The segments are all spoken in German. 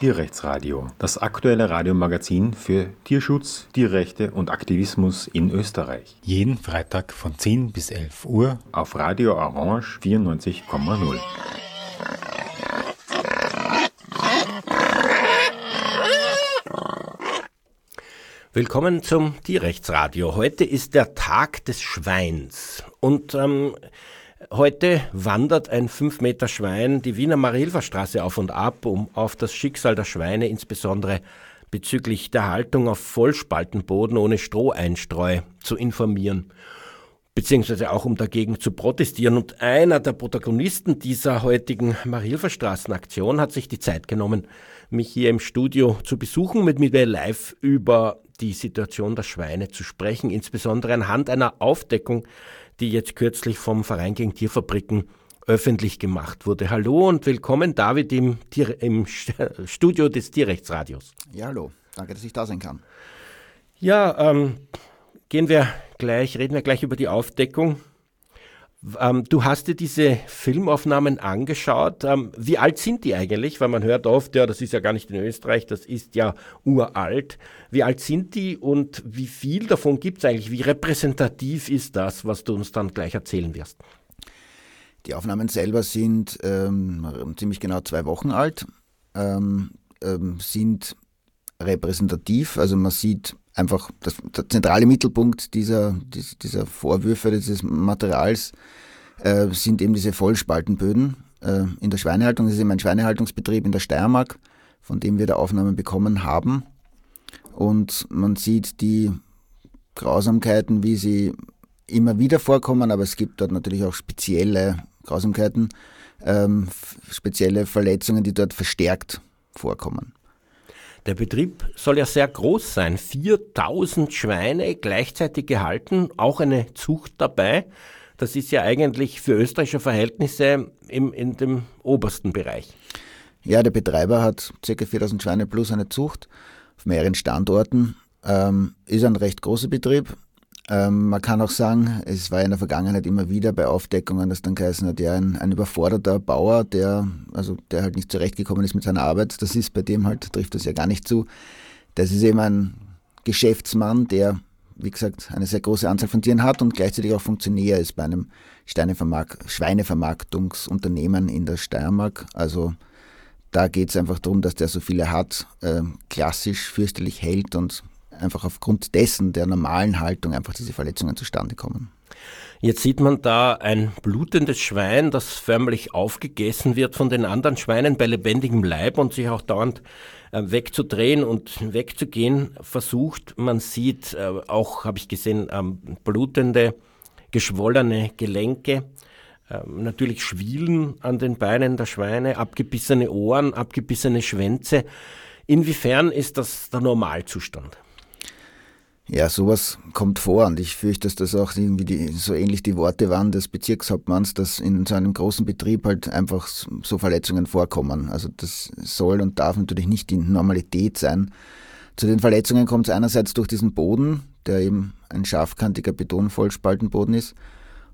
Tierrechtsradio, das aktuelle Radiomagazin für Tierschutz, Tierrechte und Aktivismus in Österreich. Jeden Freitag von 10 bis 11 Uhr auf Radio Orange 94,0. Willkommen zum Tierrechtsradio. Heute ist der Tag des Schweins und ähm, Heute wandert ein 5 Meter Schwein die Wiener Marilferstraße auf und ab, um auf das Schicksal der Schweine, insbesondere bezüglich der Haltung auf Vollspaltenboden ohne Stroheinstreu, zu informieren, beziehungsweise auch um dagegen zu protestieren. Und einer der Protagonisten dieser heutigen Marilferstraßenaktion hat sich die Zeit genommen, mich hier im Studio zu besuchen, mit mir live über die Situation der Schweine zu sprechen, insbesondere anhand einer Aufdeckung, die jetzt kürzlich vom Verein gegen Tierfabriken öffentlich gemacht wurde. Hallo und willkommen, David, im, Tier, im Studio des Tierrechtsradios. Ja, hallo. Danke, dass ich da sein kann. Ja, ähm, gehen wir gleich, reden wir gleich über die Aufdeckung. Ähm, du hast dir diese Filmaufnahmen angeschaut. Ähm, wie alt sind die eigentlich? Weil man hört oft, ja, das ist ja gar nicht in Österreich, das ist ja uralt. Wie alt sind die und wie viel davon gibt es eigentlich? Wie repräsentativ ist das, was du uns dann gleich erzählen wirst? Die Aufnahmen selber sind ähm, ziemlich genau zwei Wochen alt, ähm, ähm, sind repräsentativ. Also man sieht einfach das, der zentrale Mittelpunkt dieser, dieser Vorwürfe, dieses Materials äh, sind eben diese Vollspaltenböden äh, in der Schweinehaltung. Das ist eben ein Schweinehaltungsbetrieb in der Steiermark, von dem wir da Aufnahmen bekommen haben. Und man sieht die Grausamkeiten, wie sie immer wieder vorkommen, aber es gibt dort natürlich auch spezielle Grausamkeiten, ähm, spezielle Verletzungen, die dort verstärkt vorkommen. Der Betrieb soll ja sehr groß sein. 4000 Schweine gleichzeitig gehalten, auch eine Zucht dabei. Das ist ja eigentlich für österreichische Verhältnisse im, in dem obersten Bereich. Ja, der Betreiber hat ca. 4000 Schweine plus eine Zucht auf mehreren Standorten. Ähm, ist ein recht großer Betrieb, ähm, man kann auch sagen, es war in der Vergangenheit immer wieder bei Aufdeckungen, dass dann geheißen hat, ja, ein, ein überforderter Bauer, der, also der halt nicht zurechtgekommen ist mit seiner Arbeit, das ist bei dem halt, trifft das ja gar nicht zu. Das ist eben ein Geschäftsmann, der, wie gesagt, eine sehr große Anzahl von Tieren hat und gleichzeitig auch Funktionär ist bei einem Schweinevermarktungsunternehmen in der Steiermark. Also da geht es einfach darum, dass der so viele hat, äh, klassisch fürchterlich hält und einfach aufgrund dessen der normalen Haltung einfach diese Verletzungen zustande kommen. Jetzt sieht man da ein blutendes Schwein, das förmlich aufgegessen wird von den anderen Schweinen bei lebendigem Leib und sich auch dauernd äh, wegzudrehen und wegzugehen versucht. Man sieht äh, auch, habe ich gesehen, ähm, blutende, geschwollene Gelenke, ähm, natürlich Schwielen an den Beinen der Schweine, abgebissene Ohren, abgebissene Schwänze. Inwiefern ist das der Normalzustand? Ja, sowas kommt vor und ich fürchte, dass das auch irgendwie die, so ähnlich die Worte waren des Bezirkshauptmanns, dass in so einem großen Betrieb halt einfach so Verletzungen vorkommen. Also das soll und darf natürlich nicht die Normalität sein. Zu den Verletzungen kommt es einerseits durch diesen Boden, der eben ein scharfkantiger Betonvollspaltenboden ist,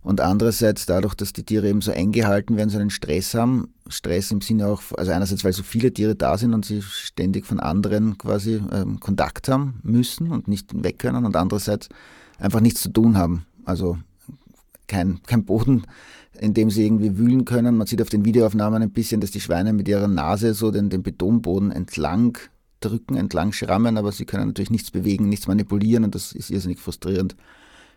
und andererseits dadurch, dass die Tiere eben so eng gehalten werden, so einen Stress haben. Stress im Sinne auch, also einerseits, weil so viele Tiere da sind und sie ständig von anderen quasi ähm, Kontakt haben müssen und nicht weg können und andererseits einfach nichts zu tun haben. Also kein, kein Boden, in dem sie irgendwie wühlen können. Man sieht auf den Videoaufnahmen ein bisschen, dass die Schweine mit ihrer Nase so den, den Betonboden entlang drücken, entlang schrammen, aber sie können natürlich nichts bewegen, nichts manipulieren und das ist irrsinnig frustrierend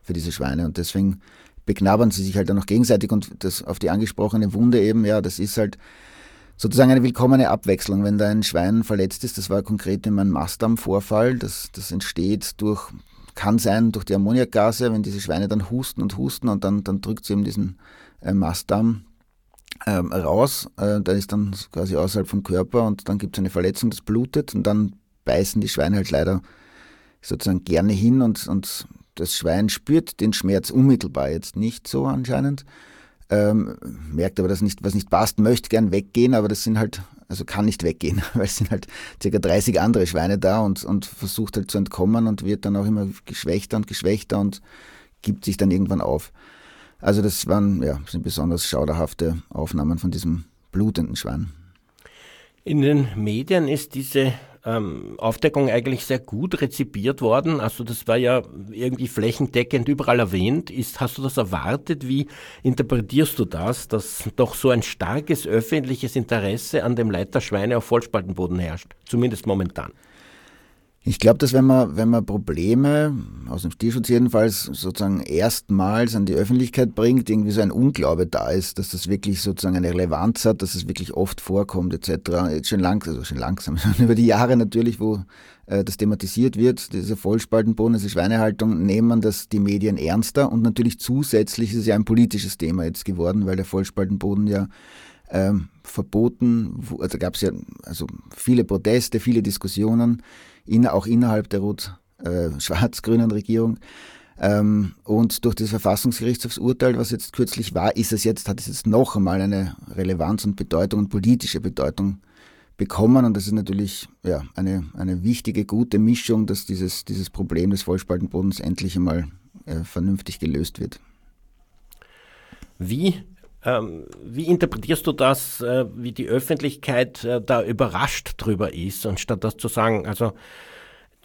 für diese Schweine. Und deswegen beknabbern sie sich halt dann noch gegenseitig und das auf die angesprochene Wunde eben, ja, das ist halt sozusagen eine willkommene Abwechslung. Wenn da ein Schwein verletzt ist, das war konkret in meinem Mastdarm-Vorfall, das, das entsteht durch, kann sein durch die Ammoniakgase, wenn diese Schweine dann husten und husten und dann, dann drückt sie eben diesen äh, Mastdarm ähm, raus, äh, da ist dann quasi außerhalb vom Körper und dann gibt es eine Verletzung, das blutet und dann beißen die Schweine halt leider sozusagen gerne hin und, und das Schwein spürt den Schmerz unmittelbar jetzt nicht so anscheinend, ähm, merkt aber, dass nicht, was nicht passt, möchte gern weggehen, aber das sind halt, also kann nicht weggehen, weil es sind halt ca. 30 andere Schweine da und, und versucht halt zu entkommen und wird dann auch immer geschwächter und geschwächter und gibt sich dann irgendwann auf. Also das waren ja sind besonders schauderhafte Aufnahmen von diesem blutenden Schwein. In den Medien ist diese ähm, Aufdeckung eigentlich sehr gut rezipiert worden. Also das war ja irgendwie flächendeckend überall erwähnt. Ist, hast du das erwartet? Wie interpretierst du das, dass doch so ein starkes öffentliches Interesse an dem Leiter Schweine auf Vollspaltenboden herrscht? Zumindest momentan. Ich glaube, dass wenn man, wenn man Probleme, aus dem Tierschutz jedenfalls, sozusagen erstmals an die Öffentlichkeit bringt, irgendwie so ein Unglaube da ist, dass das wirklich sozusagen eine Relevanz hat, dass es wirklich oft vorkommt, etc. Jetzt schon langsam, also schon langsam, schon über die Jahre natürlich, wo äh, das thematisiert wird, diese Vollspaltenboden, diese Schweinehaltung, nehmen das die Medien ernster und natürlich zusätzlich ist es ja ein politisches Thema jetzt geworden, weil der Vollspaltenboden ja ähm, verboten, also gab es ja also viele Proteste, viele Diskussionen in, auch innerhalb der rot-schwarz-grünen Regierung. Ähm, und durch das Verfassungsgerichtshofsurteil, was jetzt kürzlich war, ist es jetzt, hat es jetzt noch einmal eine Relevanz und Bedeutung und politische Bedeutung bekommen. Und das ist natürlich ja, eine, eine wichtige, gute Mischung, dass dieses, dieses Problem des Vollspaltenbodens endlich einmal äh, vernünftig gelöst wird. Wie wie interpretierst du das, äh, wie die Öffentlichkeit äh, da überrascht drüber ist, anstatt das zu sagen, also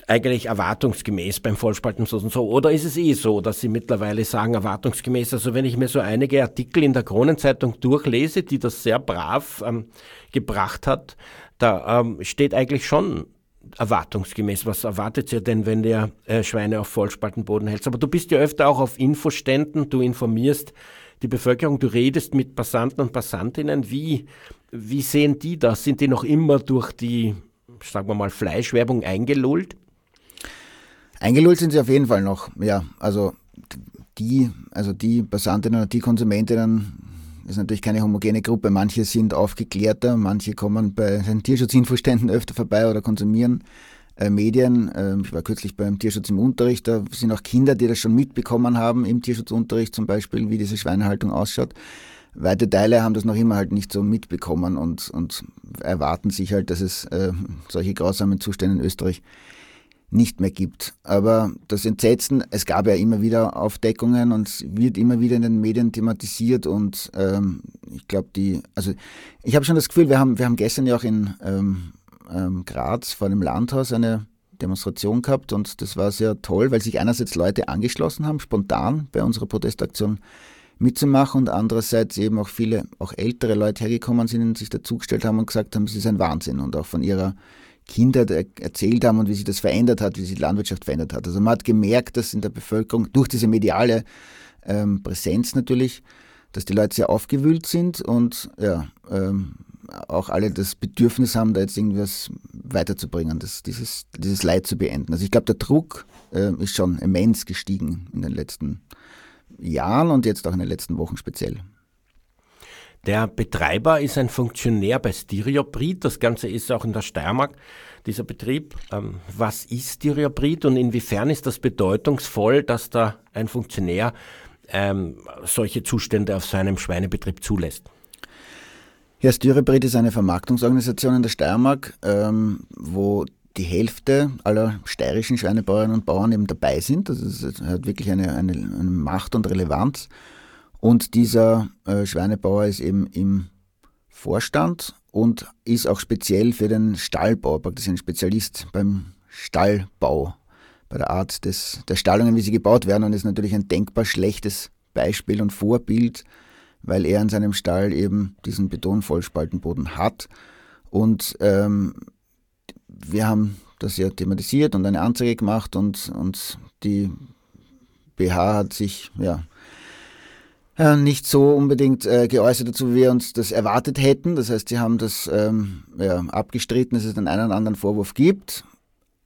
eigentlich erwartungsgemäß beim Vollspalten so und so? Oder ist es eh so, dass sie mittlerweile sagen, erwartungsgemäß? Also wenn ich mir so einige Artikel in der Kronenzeitung durchlese, die das sehr brav ähm, gebracht hat, da ähm, steht eigentlich schon erwartungsgemäß. Was erwartet ihr denn, wenn der äh, Schweine auf Vollspaltenboden hält? Aber du bist ja öfter auch auf Infoständen, du informierst die Bevölkerung, du redest mit Passanten und Passantinnen, wie, wie sehen die das? Sind die noch immer durch die, sagen wir mal, Fleischwerbung eingelullt? Eingelullt sind sie auf jeden Fall noch, ja. Also die, also die Passantinnen und die Konsumentinnen ist natürlich keine homogene Gruppe. Manche sind aufgeklärter, manche kommen bei den Tierschutzinfoständen öfter vorbei oder konsumieren äh, Medien. Äh, ich war kürzlich beim Tierschutz im Unterricht, da sind auch Kinder, die das schon mitbekommen haben im Tierschutzunterricht zum Beispiel, wie diese Schweinehaltung ausschaut. Weite Teile haben das noch immer halt nicht so mitbekommen und, und erwarten sich halt, dass es äh, solche grausamen Zustände in Österreich nicht mehr gibt. Aber das Entsetzen, es gab ja immer wieder Aufdeckungen und es wird immer wieder in den Medien thematisiert und ähm, ich glaube, die, also ich habe schon das Gefühl, wir haben, wir haben gestern ja auch in ähm, ähm, Graz vor dem Landhaus eine Demonstration gehabt und das war sehr toll, weil sich einerseits Leute angeschlossen haben, spontan bei unserer Protestaktion mitzumachen und andererseits eben auch viele, auch ältere Leute hergekommen sind und sich dazugestellt haben und gesagt haben, es ist ein Wahnsinn und auch von ihrer Kindheit erzählt haben und wie sich das verändert hat, wie sich die Landwirtschaft verändert hat. Also man hat gemerkt, dass in der Bevölkerung durch diese mediale ähm, Präsenz natürlich, dass die Leute sehr aufgewühlt sind und ja, ähm, auch alle das Bedürfnis haben, da jetzt irgendwas weiterzubringen, das, dieses, dieses Leid zu beenden. Also ich glaube, der Druck äh, ist schon immens gestiegen in den letzten Jahren und jetzt auch in den letzten Wochen speziell. Der Betreiber ist ein Funktionär bei Stereobrid. Das Ganze ist auch in der Steiermark, dieser Betrieb. Ähm, was ist Stereobrid und inwiefern ist das bedeutungsvoll, dass da ein Funktionär ähm, solche Zustände auf seinem Schweinebetrieb zulässt? Ja, Styrebrit ist eine Vermarktungsorganisation in der Steiermark, ähm, wo die Hälfte aller steirischen Schweinebauerinnen und Bauern eben dabei sind. Das ist, hat wirklich eine, eine, eine Macht und Relevanz. Und dieser äh, Schweinebauer ist eben im Vorstand und ist auch speziell für den Stallbau, praktisch ein Spezialist beim Stallbau, bei der Art des, der Stallungen, wie sie gebaut werden und ist natürlich ein denkbar schlechtes Beispiel und Vorbild weil er in seinem Stall eben diesen Betonvollspaltenboden hat. Und ähm, wir haben das ja thematisiert und eine Anzeige gemacht und, und die BH hat sich ja äh, nicht so unbedingt äh, geäußert dazu, wie wir uns das erwartet hätten. Das heißt, sie haben das ähm, ja, abgestritten, dass es den einen oder anderen Vorwurf gibt.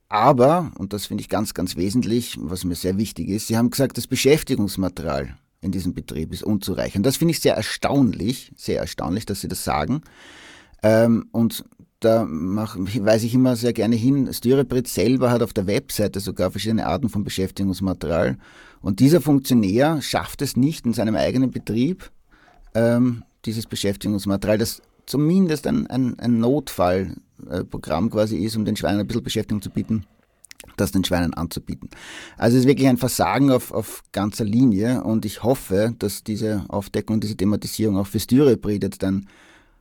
Aber, und das finde ich ganz, ganz wesentlich, was mir sehr wichtig ist, sie haben gesagt, das Beschäftigungsmaterial in diesem Betrieb ist unzureichend. Das finde ich sehr erstaunlich, sehr erstaunlich, dass Sie das sagen. Ähm, und da mach, weise ich immer sehr gerne hin, Styrebrit selber hat auf der Webseite sogar verschiedene Arten von Beschäftigungsmaterial. Und dieser Funktionär schafft es nicht in seinem eigenen Betrieb, ähm, dieses Beschäftigungsmaterial, das zumindest ein, ein, ein Notfallprogramm quasi ist, um den Schweinen ein bisschen Beschäftigung zu bieten, das den Schweinen anzubieten. Also es ist wirklich ein Versagen auf, auf ganzer Linie und ich hoffe, dass diese Aufdeckung, diese Thematisierung auch für Styrebrid jetzt ein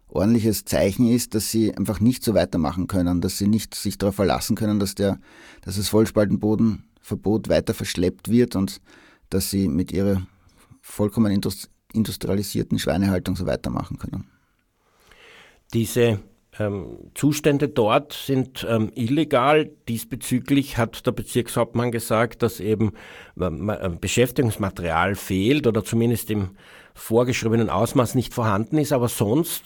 ordentliches Zeichen ist, dass sie einfach nicht so weitermachen können, dass sie nicht sich darauf verlassen können, dass der, dass das Vollspaltenbodenverbot weiter verschleppt wird und dass sie mit ihrer vollkommen industrialisierten Schweinehaltung so weitermachen können. Diese ähm, Zustände dort sind ähm, illegal. Diesbezüglich hat der Bezirkshauptmann gesagt, dass eben ähm, Beschäftigungsmaterial fehlt oder zumindest im vorgeschriebenen Ausmaß nicht vorhanden ist, aber sonst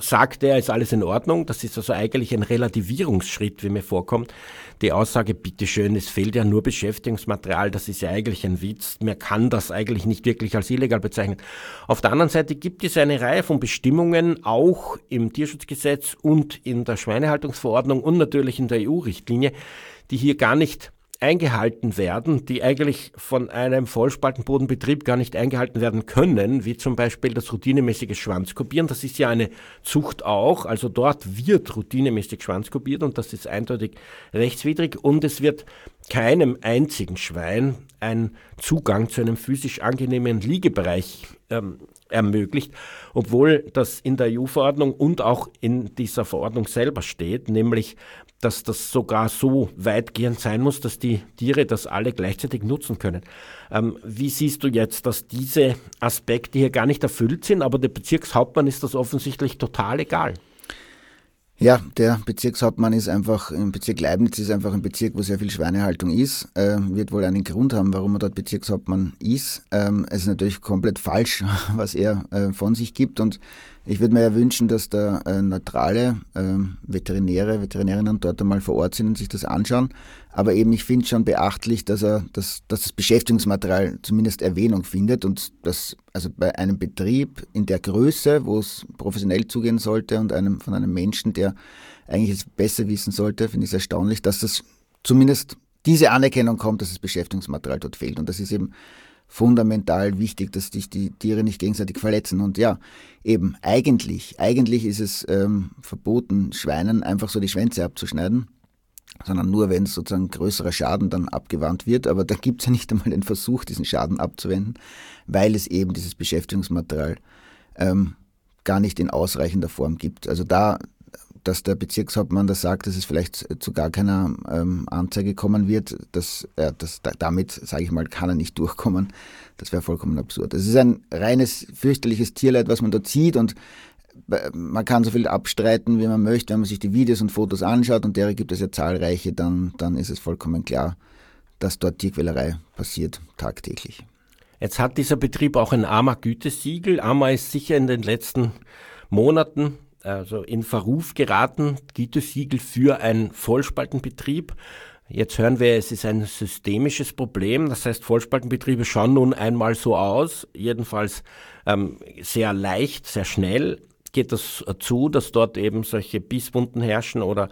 sagt er, ist alles in Ordnung. Das ist also eigentlich ein Relativierungsschritt, wie mir vorkommt. Die Aussage, bitteschön, es fehlt ja nur Beschäftigungsmaterial, das ist ja eigentlich ein Witz. Man kann das eigentlich nicht wirklich als illegal bezeichnen. Auf der anderen Seite gibt es eine Reihe von Bestimmungen, auch im Tierschutzgesetz und in der Schweinehaltungsverordnung und natürlich in der EU-Richtlinie, die hier gar nicht eingehalten werden, die eigentlich von einem Vollspaltenbodenbetrieb gar nicht eingehalten werden können, wie zum Beispiel das routinemäßige Schwanzkopieren. Das ist ja eine Zucht auch, also dort wird routinemäßig Schwanzkopiert und das ist eindeutig rechtswidrig und es wird keinem einzigen Schwein ein Zugang zu einem physisch angenehmen Liegebereich ähm, ermöglicht, obwohl das in der EU-Verordnung und auch in dieser Verordnung selber steht, nämlich dass das sogar so weitgehend sein muss, dass die Tiere das alle gleichzeitig nutzen können. Ähm, wie siehst du jetzt, dass diese Aspekte hier gar nicht erfüllt sind, aber der Bezirkshauptmann ist das offensichtlich total egal? Ja, der Bezirkshauptmann ist einfach, im Bezirk Leibniz ist einfach ein Bezirk, wo sehr viel Schweinehaltung ist. Äh, wird wohl einen Grund haben, warum er dort Bezirkshauptmann ist. Ähm, es ist natürlich komplett falsch, was er äh, von sich gibt und ich würde mir ja wünschen, dass da äh, neutrale äh, Veterinäre, Veterinärinnen dort einmal vor Ort sind und sich das anschauen. Aber eben, ich finde schon beachtlich, dass er, dass, dass das Beschäftigungsmaterial zumindest Erwähnung findet und dass also bei einem Betrieb in der Größe, wo es professionell zugehen sollte und einem von einem Menschen, der eigentlich es besser wissen sollte, finde ich es erstaunlich, dass das zumindest diese Anerkennung kommt, dass das Beschäftigungsmaterial dort fehlt. Und das ist eben fundamental wichtig, dass sich die Tiere nicht gegenseitig verletzen. Und ja, eben eigentlich, eigentlich ist es ähm, verboten, Schweinen einfach so die Schwänze abzuschneiden, sondern nur, wenn sozusagen größerer Schaden dann abgewandt wird. Aber da gibt es ja nicht einmal den Versuch, diesen Schaden abzuwenden, weil es eben dieses Beschäftigungsmaterial ähm, gar nicht in ausreichender Form gibt. Also da dass der Bezirkshauptmann da sagt, dass es vielleicht zu gar keiner ähm, Anzeige kommen wird, dass, äh, das, damit, sage ich mal, kann er nicht durchkommen. Das wäre vollkommen absurd. Es ist ein reines fürchterliches Tierleid, was man dort sieht und äh, man kann so viel abstreiten, wie man möchte. Wenn man sich die Videos und Fotos anschaut, und derer gibt es ja zahlreiche, dann, dann ist es vollkommen klar, dass dort Tierquälerei passiert, tagtäglich. Jetzt hat dieser Betrieb auch ein AMA-Gütesiegel. AMA ist sicher in den letzten Monaten also in Verruf geraten, Gütesiegel für einen Vollspaltenbetrieb. Jetzt hören wir, es ist ein systemisches Problem. Das heißt, Vollspaltenbetriebe schauen nun einmal so aus, jedenfalls ähm, sehr leicht, sehr schnell geht das zu, dass dort eben solche Bisswunden herrschen oder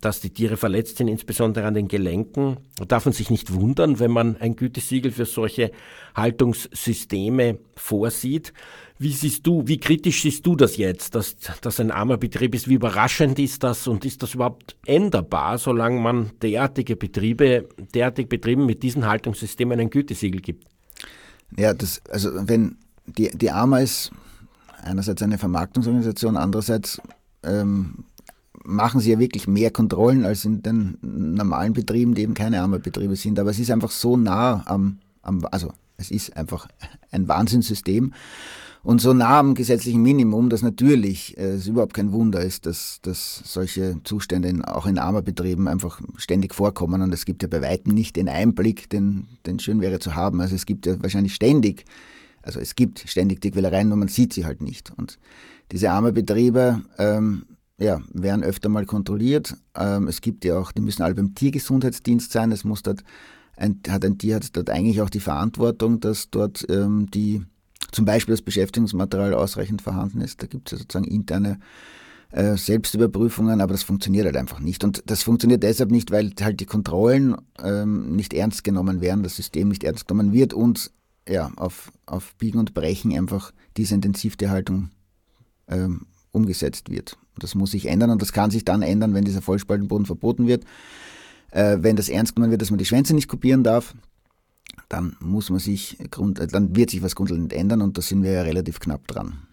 dass die Tiere verletzt sind, insbesondere an den Gelenken. Da darf man sich nicht wundern, wenn man ein Gütesiegel für solche Haltungssysteme vorsieht. Wie siehst du, wie kritisch siehst du das jetzt, dass das ein armer Betrieb ist? Wie überraschend ist das und ist das überhaupt änderbar, solange man derartige Betriebe, derartig Betrieben mit diesen Haltungssystemen ein Gütesiegel gibt? Ja, das, also wenn die, die AMA ist einerseits eine Vermarktungsorganisation, andererseits ähm, machen sie ja wirklich mehr Kontrollen als in den normalen Betrieben, die eben keine AMA-Betriebe sind. Aber es ist einfach so nah am, am also es ist einfach ein Wahnsinnssystem und so nah am gesetzlichen Minimum, dass natürlich äh, es überhaupt kein Wunder ist, dass, dass solche Zustände in, auch in Armerbetrieben einfach ständig vorkommen. Und es gibt ja bei weitem nicht den Einblick, den, den schön wäre zu haben. Also es gibt ja wahrscheinlich ständig, also es gibt ständig die Quälereien, nur man sieht sie halt nicht. Und diese Armerbetriebe, ähm, ja, werden öfter mal kontrolliert. Ähm, es gibt ja auch, die müssen alle beim Tiergesundheitsdienst sein. Es muss dort ein, hat ein Tier hat dort eigentlich auch die Verantwortung, dass dort ähm, die zum Beispiel das Beschäftigungsmaterial ausreichend vorhanden ist. Da gibt es ja sozusagen interne äh, Selbstüberprüfungen, aber das funktioniert halt einfach nicht. Und das funktioniert deshalb nicht, weil halt die Kontrollen ähm, nicht ernst genommen werden, das System nicht ernst genommen wird und ja, auf, auf Biegen und Brechen einfach diese Intensivtierhaltung ähm, umgesetzt wird. Das muss sich ändern und das kann sich dann ändern, wenn dieser Vollspaltenboden verboten wird. Äh, wenn das ernst genommen wird, dass man die Schwänze nicht kopieren darf, dann muss man sich, dann wird sich was grundlegend ändern und da sind wir ja relativ knapp dran.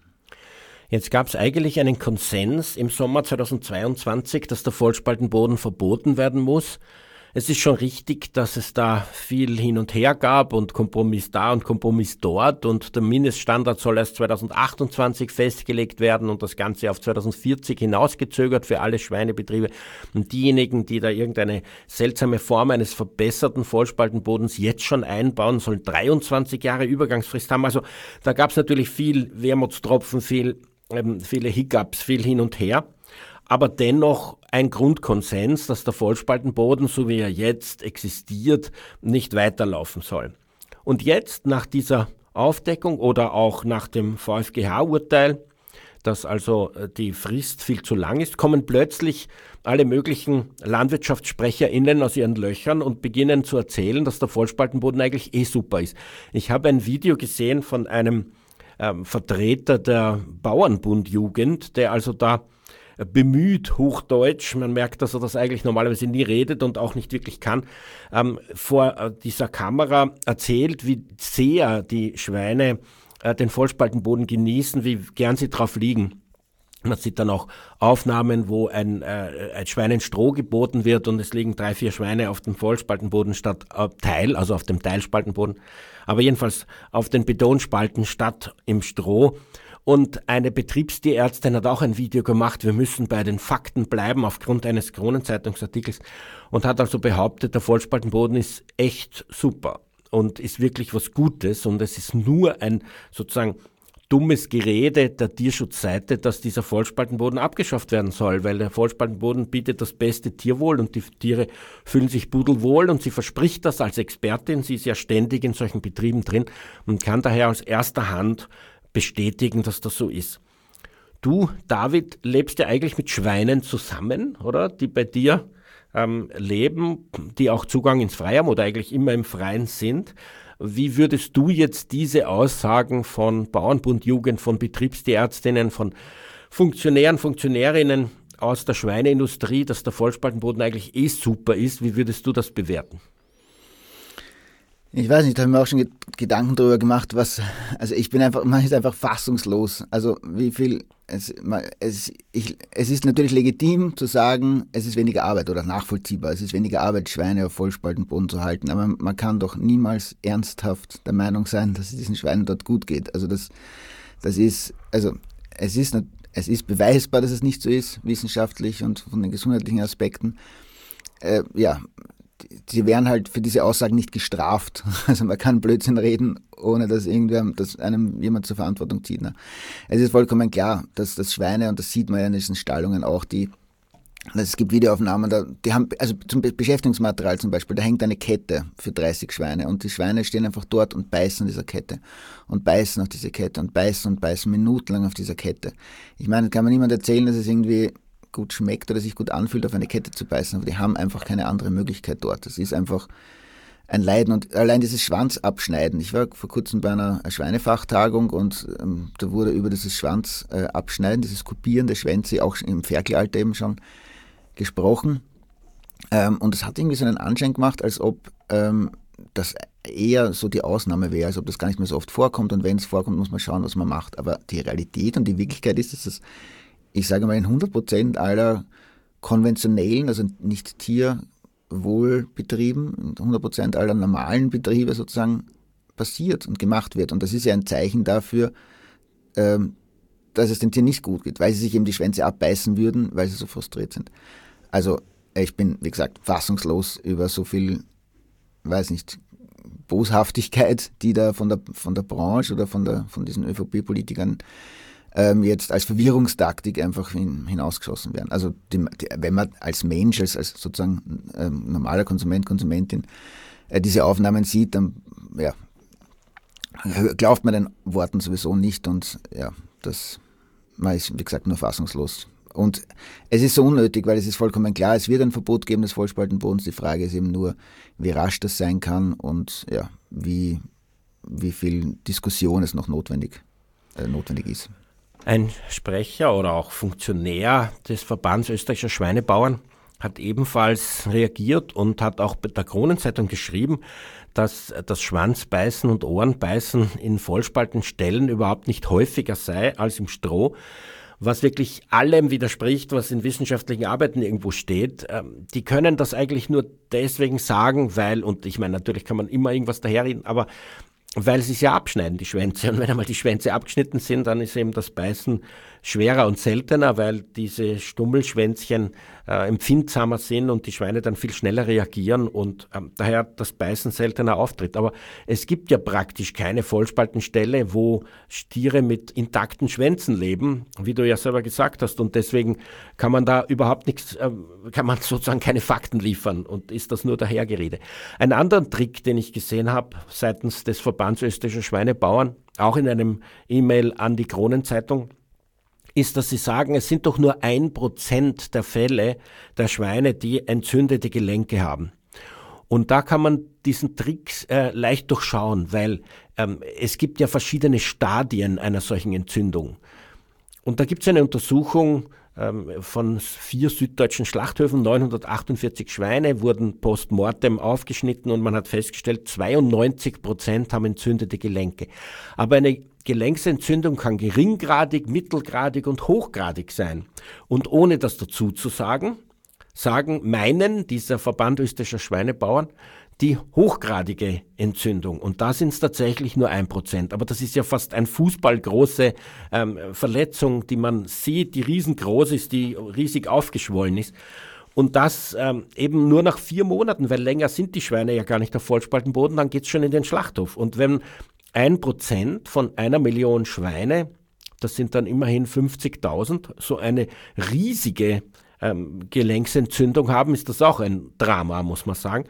Jetzt gab es eigentlich einen Konsens im Sommer 2022, dass der Vollspaltenboden verboten werden muss. Es ist schon richtig, dass es da viel hin und her gab und Kompromiss da und Kompromiss dort und der Mindeststandard soll erst 2028 festgelegt werden und das Ganze auf 2040 hinausgezögert für alle Schweinebetriebe. Und diejenigen, die da irgendeine seltsame Form eines verbesserten Vollspaltenbodens jetzt schon einbauen, sollen 23 Jahre Übergangsfrist haben. Also da gab es natürlich viel Wermutstropfen, viel, ähm, viele Hiccups, viel hin und her aber dennoch ein Grundkonsens, dass der Vollspaltenboden, so wie er jetzt existiert, nicht weiterlaufen soll. Und jetzt, nach dieser Aufdeckung oder auch nach dem VfGH-Urteil, dass also äh, die Frist viel zu lang ist, kommen plötzlich alle möglichen LandwirtschaftssprecherInnen aus ihren Löchern und beginnen zu erzählen, dass der Vollspaltenboden eigentlich eh super ist. Ich habe ein Video gesehen von einem ähm, Vertreter der Bauernbundjugend, der also da bemüht Hochdeutsch, man merkt, dass er das eigentlich normalerweise nie redet und auch nicht wirklich kann, ähm, vor äh, dieser Kamera erzählt, wie sehr die Schweine äh, den Vollspaltenboden genießen, wie gern sie drauf liegen. Man sieht dann auch Aufnahmen, wo ein, äh, ein Schweinen Stroh geboten wird und es liegen drei, vier Schweine auf dem Vollspaltenboden statt äh, Teil, also auf dem Teilspaltenboden, aber jedenfalls auf den Betonspalten statt im Stroh. Und eine Betriebstierärztin hat auch ein Video gemacht, wir müssen bei den Fakten bleiben aufgrund eines Kronenzeitungsartikels und hat also behauptet, der Vollspaltenboden ist echt super und ist wirklich was Gutes und es ist nur ein sozusagen dummes Gerede der Tierschutzseite, dass dieser Vollspaltenboden abgeschafft werden soll, weil der Vollspaltenboden bietet das beste Tierwohl und die Tiere fühlen sich pudelwohl und sie verspricht das als Expertin, sie ist ja ständig in solchen Betrieben drin und kann daher aus erster Hand bestätigen, dass das so ist. Du, David, lebst ja eigentlich mit Schweinen zusammen, oder? Die bei dir ähm, leben, die auch Zugang ins Freie haben oder eigentlich immer im Freien sind. Wie würdest du jetzt diese Aussagen von Bauernbundjugend, von Betriebstierärztinnen, von Funktionären, Funktionärinnen aus der Schweineindustrie, dass der Vollspaltenboden eigentlich eh super ist, wie würdest du das bewerten? Ich weiß nicht, da habe ich mir auch schon Gedanken darüber gemacht, was, also ich bin einfach, man ist einfach fassungslos. Also wie viel, es, es, ich, es ist natürlich legitim zu sagen, es ist weniger Arbeit oder nachvollziehbar, es ist weniger Arbeit, Schweine auf Vollspaltenboden zu halten, aber man kann doch niemals ernsthaft der Meinung sein, dass es diesen Schweinen dort gut geht. Also das, das ist, also es ist, es ist beweisbar, dass es nicht so ist, wissenschaftlich und von den gesundheitlichen Aspekten. Äh, ja, sie werden halt für diese Aussagen nicht gestraft. Also man kann Blödsinn reden, ohne dass irgendwer, dass einem jemand zur Verantwortung zieht. Ne? Es ist vollkommen klar, dass das Schweine, und das sieht man ja in diesen Stallungen auch, die es gibt Videoaufnahmen, da, die haben, also zum Beschäftigungsmaterial zum Beispiel, da hängt eine Kette für 30 Schweine und die Schweine stehen einfach dort und beißen an dieser Kette und beißen auf diese Kette und beißen und beißen minutenlang auf dieser Kette. Ich meine, kann man niemand erzählen, dass es irgendwie gut schmeckt oder sich gut anfühlt, auf eine Kette zu beißen. Aber die haben einfach keine andere Möglichkeit dort. Das ist einfach ein Leiden. Und allein dieses Schwanzabschneiden. Ich war vor kurzem bei einer Schweinefachtagung und ähm, da wurde über dieses Schwanzabschneiden, dieses Kopieren der Schwänze auch im Ferkelalter eben schon gesprochen. Ähm, und es hat irgendwie so einen Anschein gemacht, als ob ähm, das eher so die Ausnahme wäre, als ob das gar nicht mehr so oft vorkommt. Und wenn es vorkommt, muss man schauen, was man macht. Aber die Realität und die Wirklichkeit ist, dass das ich sage mal, in 100 Prozent aller konventionellen, also nicht Tierwohlbetrieben, in 100 Prozent aller normalen Betriebe sozusagen passiert und gemacht wird. Und das ist ja ein Zeichen dafür, ähm, dass es den Tieren nicht gut geht, weil sie sich eben die Schwänze abbeißen würden, weil sie so frustriert sind. Also ich bin, wie gesagt, fassungslos über so viel, weiß nicht, Boshaftigkeit, die da von der, von der Branche oder von, der, von diesen ÖVP-Politikern ähm, jetzt als Verwirrungstaktik einfach hin, hinausgeschossen werden. Also die, die, wenn man als Mensch, als, als sozusagen ähm, normaler Konsument, Konsumentin äh, diese Aufnahmen sieht, dann ja, glaubt man den Worten sowieso nicht und ja, das man ist, wie gesagt, nur fassungslos. Und es ist so unnötig, weil es ist vollkommen klar, es wird ein Verbot geben des Vollspaltenbodens. Die Frage ist eben nur, wie rasch das sein kann und ja, wie, wie viel Diskussion es noch notwendig, äh, notwendig ist. Ein Sprecher oder auch Funktionär des Verbands österreichischer Schweinebauern hat ebenfalls reagiert und hat auch bei der Kronenzeitung geschrieben, dass das Schwanzbeißen und Ohrenbeißen in Vollspaltenstellen überhaupt nicht häufiger sei als im Stroh was wirklich allem widerspricht, was in wissenschaftlichen Arbeiten irgendwo steht. Ähm, die können das eigentlich nur deswegen sagen, weil, und ich meine, natürlich kann man immer irgendwas daherreden, aber weil sie es ja abschneiden, die Schwänze. Und wenn einmal die Schwänze abgeschnitten sind, dann ist eben das Beißen schwerer und seltener, weil diese Stummelschwänzchen äh, empfindsamer sind und die Schweine dann viel schneller reagieren und ähm, daher das Beißen seltener auftritt. Aber es gibt ja praktisch keine Vollspaltenstelle, wo Stiere mit intakten Schwänzen leben, wie du ja selber gesagt hast. Und deswegen kann man da überhaupt nichts, äh, kann man sozusagen keine Fakten liefern und ist das nur dahergerede. Ein anderer Trick, den ich gesehen habe seitens des Verbands österreichischer Schweinebauern, auch in einem E-Mail an die Kronenzeitung, ist, dass sie sagen, es sind doch nur ein Prozent der Fälle der Schweine, die entzündete Gelenke haben. Und da kann man diesen Trick äh, leicht durchschauen, weil ähm, es gibt ja verschiedene Stadien einer solchen Entzündung. Und da gibt es eine Untersuchung ähm, von vier süddeutschen Schlachthöfen, 948 Schweine wurden postmortem aufgeschnitten und man hat festgestellt, 92 Prozent haben entzündete Gelenke. Aber eine Gelenksentzündung kann geringgradig, mittelgradig und hochgradig sein. Und ohne das dazu zu sagen, sagen, meinen dieser Verband österreichischer Schweinebauern, die hochgradige Entzündung. Und da sind es tatsächlich nur ein Prozent. Aber das ist ja fast ein fußballgroße ähm, Verletzung, die man sieht, die riesengroß ist, die riesig aufgeschwollen ist. Und das ähm, eben nur nach vier Monaten, weil länger sind die Schweine ja gar nicht auf Vollspaltenboden, dann geht's schon in den Schlachthof. Und wenn ein Prozent von einer Million Schweine, das sind dann immerhin 50.000, so eine riesige ähm, Gelenksentzündung haben, ist das auch ein Drama, muss man sagen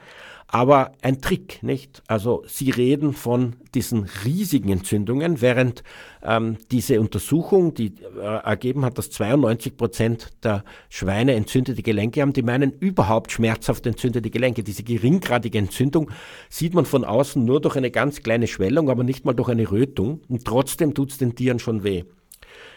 aber ein Trick, nicht? Also Sie reden von diesen riesigen Entzündungen, während ähm, diese Untersuchung, die äh, ergeben hat, dass 92 Prozent der Schweine entzündete Gelenke haben, die meinen überhaupt schmerzhaft entzündete Gelenke. Diese geringgradige Entzündung sieht man von außen nur durch eine ganz kleine Schwellung, aber nicht mal durch eine Rötung und trotzdem tut es den Tieren schon weh.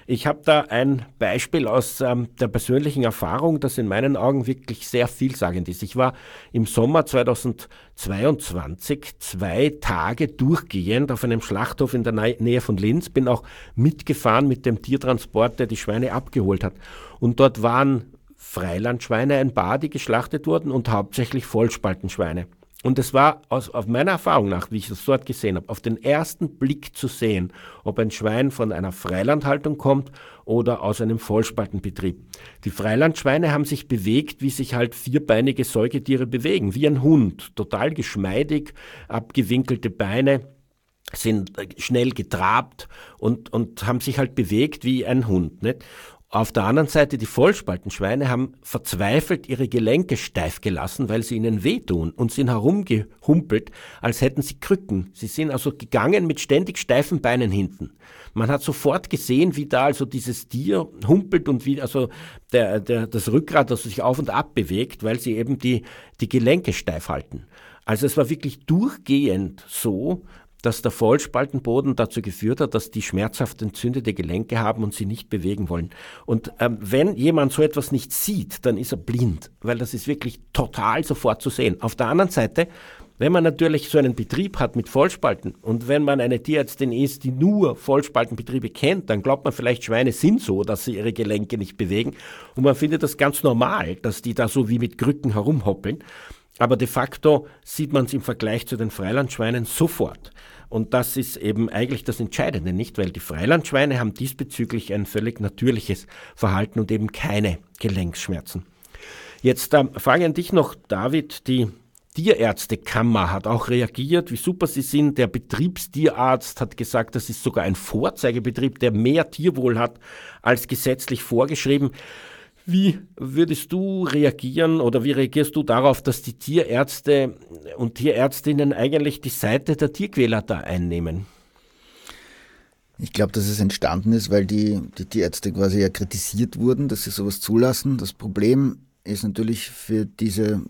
Ich habe da ein Beispiel aus ähm, der persönlichen Erfahrung, das in meinen Augen wirklich sehr vielsagend ist. Ich war im Sommer 2022 zwei Tage durchgehend auf einem Schlachthof in der Nähe von Linz, bin auch mitgefahren mit dem Tiertransport, der die Schweine abgeholt hat. Und dort waren Freilandschweine ein paar, die geschlachtet wurden und hauptsächlich Vollspaltenschweine. Und es war aus, auf meiner Erfahrung nach, wie ich das dort gesehen habe, auf den ersten Blick zu sehen, ob ein Schwein von einer Freilandhaltung kommt oder aus einem Vollspaltenbetrieb. Die Freilandschweine haben sich bewegt, wie sich halt vierbeinige Säugetiere bewegen, wie ein Hund, total geschmeidig, abgewinkelte Beine sind äh, schnell getrabt und, und haben sich halt bewegt wie ein Hund. Nicht? Auf der anderen Seite, die Vollspaltenschweine haben verzweifelt ihre Gelenke steif gelassen, weil sie ihnen wehtun und sind herumgehumpelt, als hätten sie Krücken. Sie sind also gegangen mit ständig steifen Beinen hinten. Man hat sofort gesehen, wie da also dieses Tier humpelt und wie also der, der, das Rückgrat also sich auf und ab bewegt, weil sie eben die, die Gelenke steif halten. Also es war wirklich durchgehend so, dass der Vollspaltenboden dazu geführt hat, dass die schmerzhaft entzündete Gelenke haben und sie nicht bewegen wollen. Und ähm, wenn jemand so etwas nicht sieht, dann ist er blind, weil das ist wirklich total sofort zu sehen. Auf der anderen Seite, wenn man natürlich so einen Betrieb hat mit Vollspalten und wenn man eine Tierärztin ist, die nur Vollspaltenbetriebe kennt, dann glaubt man vielleicht, Schweine sind so, dass sie ihre Gelenke nicht bewegen. Und man findet das ganz normal, dass die da so wie mit Krücken herumhoppeln. Aber de facto sieht man es im Vergleich zu den Freilandschweinen sofort. Und das ist eben eigentlich das Entscheidende, nicht? Weil die Freilandschweine haben diesbezüglich ein völlig natürliches Verhalten und eben keine Gelenkschmerzen. Jetzt ähm, frage ich an dich noch, David, die Tierärztekammer hat auch reagiert, wie super sie sind. Der Betriebstierarzt hat gesagt, das ist sogar ein Vorzeigebetrieb, der mehr Tierwohl hat als gesetzlich vorgeschrieben. Wie würdest du reagieren oder wie reagierst du darauf, dass die Tierärzte und Tierärztinnen eigentlich die Seite der Tierquäler da einnehmen? Ich glaube, dass es entstanden ist, weil die, die Tierärzte quasi ja kritisiert wurden, dass sie sowas zulassen. Das Problem ist natürlich für diese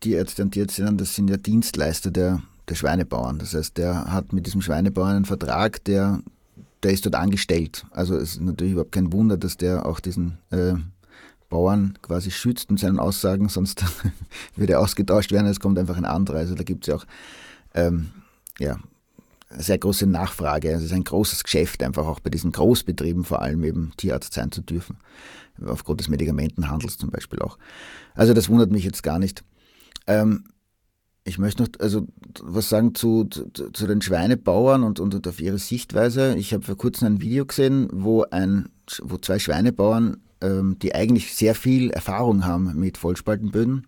Tierärzte und Tierärztinnen, das sind ja Dienstleister der, der Schweinebauern. Das heißt, der hat mit diesem Schweinebauern einen Vertrag, der, der ist dort angestellt. Also es ist natürlich überhaupt kein Wunder, dass der auch diesen äh, Bauern quasi schützt in seinen Aussagen, sonst würde er ausgetauscht werden, es kommt einfach ein anderer. Also da gibt es ja auch ähm, ja, sehr große Nachfrage. Also es ist ein großes Geschäft, einfach auch bei diesen Großbetrieben vor allem eben Tierarzt sein zu dürfen. Aufgrund des Medikamentenhandels zum Beispiel auch. Also das wundert mich jetzt gar nicht. Ähm, ich möchte noch also was sagen zu, zu, zu den Schweinebauern und, und, auf ihre Sichtweise. Ich habe vor kurzem ein Video gesehen, wo, ein, wo zwei Schweinebauern, ähm, die eigentlich sehr viel Erfahrung haben mit Vollspaltenböden,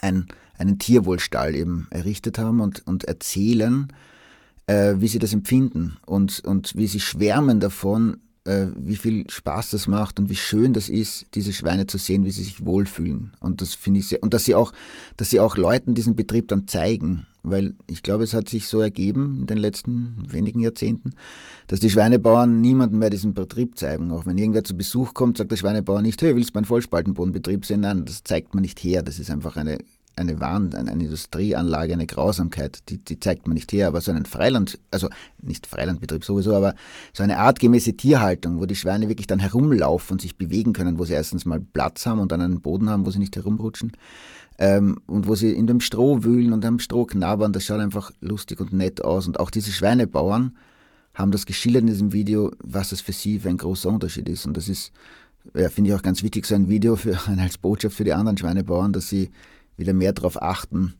ein, einen Tierwohlstall eben errichtet haben und, und erzählen, äh, wie sie das empfinden und, und wie sie schwärmen davon, äh, wie viel Spaß das macht und wie schön das ist, diese Schweine zu sehen, wie sie sich wohlfühlen. Und das finde ich sehr, und dass sie auch, dass sie auch Leuten diesen Betrieb dann zeigen, weil ich glaube, es hat sich so ergeben in den letzten wenigen Jahrzehnten, dass die Schweinebauern niemanden mehr diesen Betrieb zeigen. Auch wenn irgendwer zu Besuch kommt, sagt der Schweinebauer nicht, hey, willst du meinen Vollspaltenbodenbetrieb sehen? Nein, das zeigt man nicht her. Das ist einfach eine eine Wand, eine Industrieanlage, eine Grausamkeit, die, die zeigt man nicht her, aber so einen Freiland, also nicht Freilandbetrieb sowieso, aber so eine artgemäße Tierhaltung, wo die Schweine wirklich dann herumlaufen und sich bewegen können, wo sie erstens mal Platz haben und dann einen Boden haben, wo sie nicht herumrutschen ähm, und wo sie in dem Stroh wühlen und am Stroh knabbern, das schaut einfach lustig und nett aus. Und auch diese Schweinebauern haben das geschildert in diesem Video, was das für sie für ein großer Unterschied ist. Und das ist, ja, finde ich auch ganz wichtig, so ein Video für, als Botschaft für die anderen Schweinebauern, dass sie wieder mehr darauf achten,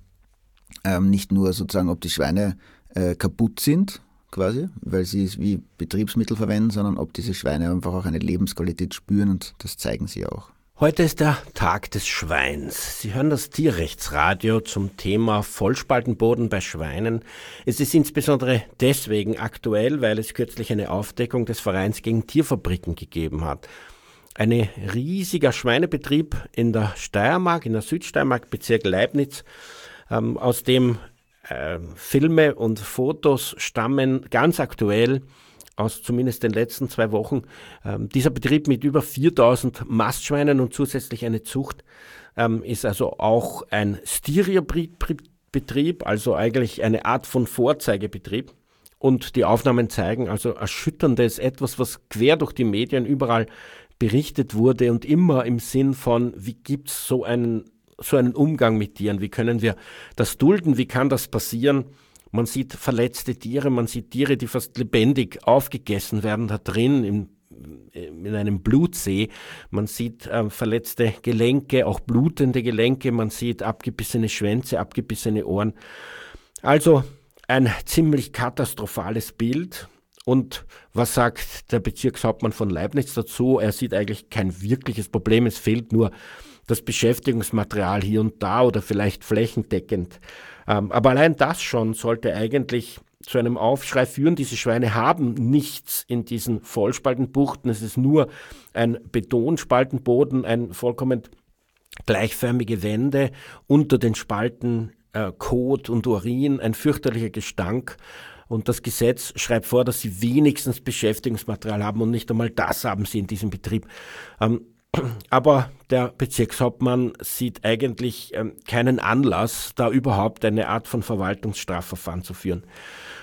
ähm, nicht nur sozusagen, ob die Schweine äh, kaputt sind, quasi, weil sie es wie Betriebsmittel verwenden, sondern ob diese Schweine einfach auch eine Lebensqualität spüren und das zeigen sie auch. Heute ist der Tag des Schweins. Sie hören das Tierrechtsradio zum Thema Vollspaltenboden bei Schweinen. Es ist insbesondere deswegen aktuell, weil es kürzlich eine Aufdeckung des Vereins gegen Tierfabriken gegeben hat ein riesiger Schweinebetrieb in der Steiermark, in der Südsteiermark, Bezirk Leibniz, ähm, aus dem äh, Filme und Fotos stammen, ganz aktuell aus zumindest den letzten zwei Wochen. Ähm, dieser Betrieb mit über 4000 Mastschweinen und zusätzlich eine Zucht ähm, ist also auch ein Stereobetrieb, also eigentlich eine Art von Vorzeigebetrieb. Und die Aufnahmen zeigen also erschütterndes, etwas, was quer durch die Medien überall berichtet wurde und immer im Sinn von, wie gibt's so einen, so einen Umgang mit Tieren? Wie können wir das dulden? Wie kann das passieren? Man sieht verletzte Tiere, man sieht Tiere, die fast lebendig aufgegessen werden, da drin im, in einem Blutsee. Man sieht äh, verletzte Gelenke, auch blutende Gelenke, man sieht abgebissene Schwänze, abgebissene Ohren. Also ein ziemlich katastrophales Bild. Und was sagt der Bezirkshauptmann von Leibniz dazu? Er sieht eigentlich kein wirkliches Problem. Es fehlt nur das Beschäftigungsmaterial hier und da oder vielleicht flächendeckend. Ähm, aber allein das schon sollte eigentlich zu einem Aufschrei führen. Diese Schweine haben nichts in diesen Vollspaltenbuchten. Es ist nur ein Betonspaltenboden, ein vollkommen gleichförmige Wände unter den Spalten äh, Kot und Urin, ein fürchterlicher Gestank. Und das Gesetz schreibt vor, dass sie wenigstens Beschäftigungsmaterial haben und nicht einmal das haben sie in diesem Betrieb. Ähm, aber der Bezirkshauptmann sieht eigentlich ähm, keinen Anlass, da überhaupt eine Art von Verwaltungsstrafverfahren zu führen.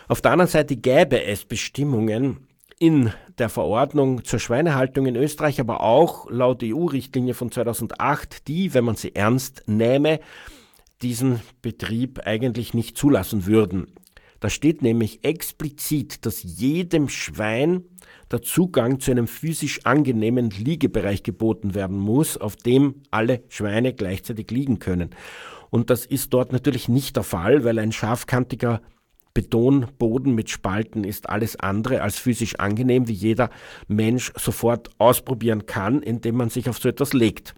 Auf der anderen Seite gäbe es Bestimmungen in der Verordnung zur Schweinehaltung in Österreich, aber auch laut EU-Richtlinie von 2008, die, wenn man sie ernst nähme, diesen Betrieb eigentlich nicht zulassen würden. Da steht nämlich explizit, dass jedem Schwein der Zugang zu einem physisch angenehmen Liegebereich geboten werden muss, auf dem alle Schweine gleichzeitig liegen können. Und das ist dort natürlich nicht der Fall, weil ein scharfkantiger Betonboden mit Spalten ist alles andere als physisch angenehm, wie jeder Mensch sofort ausprobieren kann, indem man sich auf so etwas legt.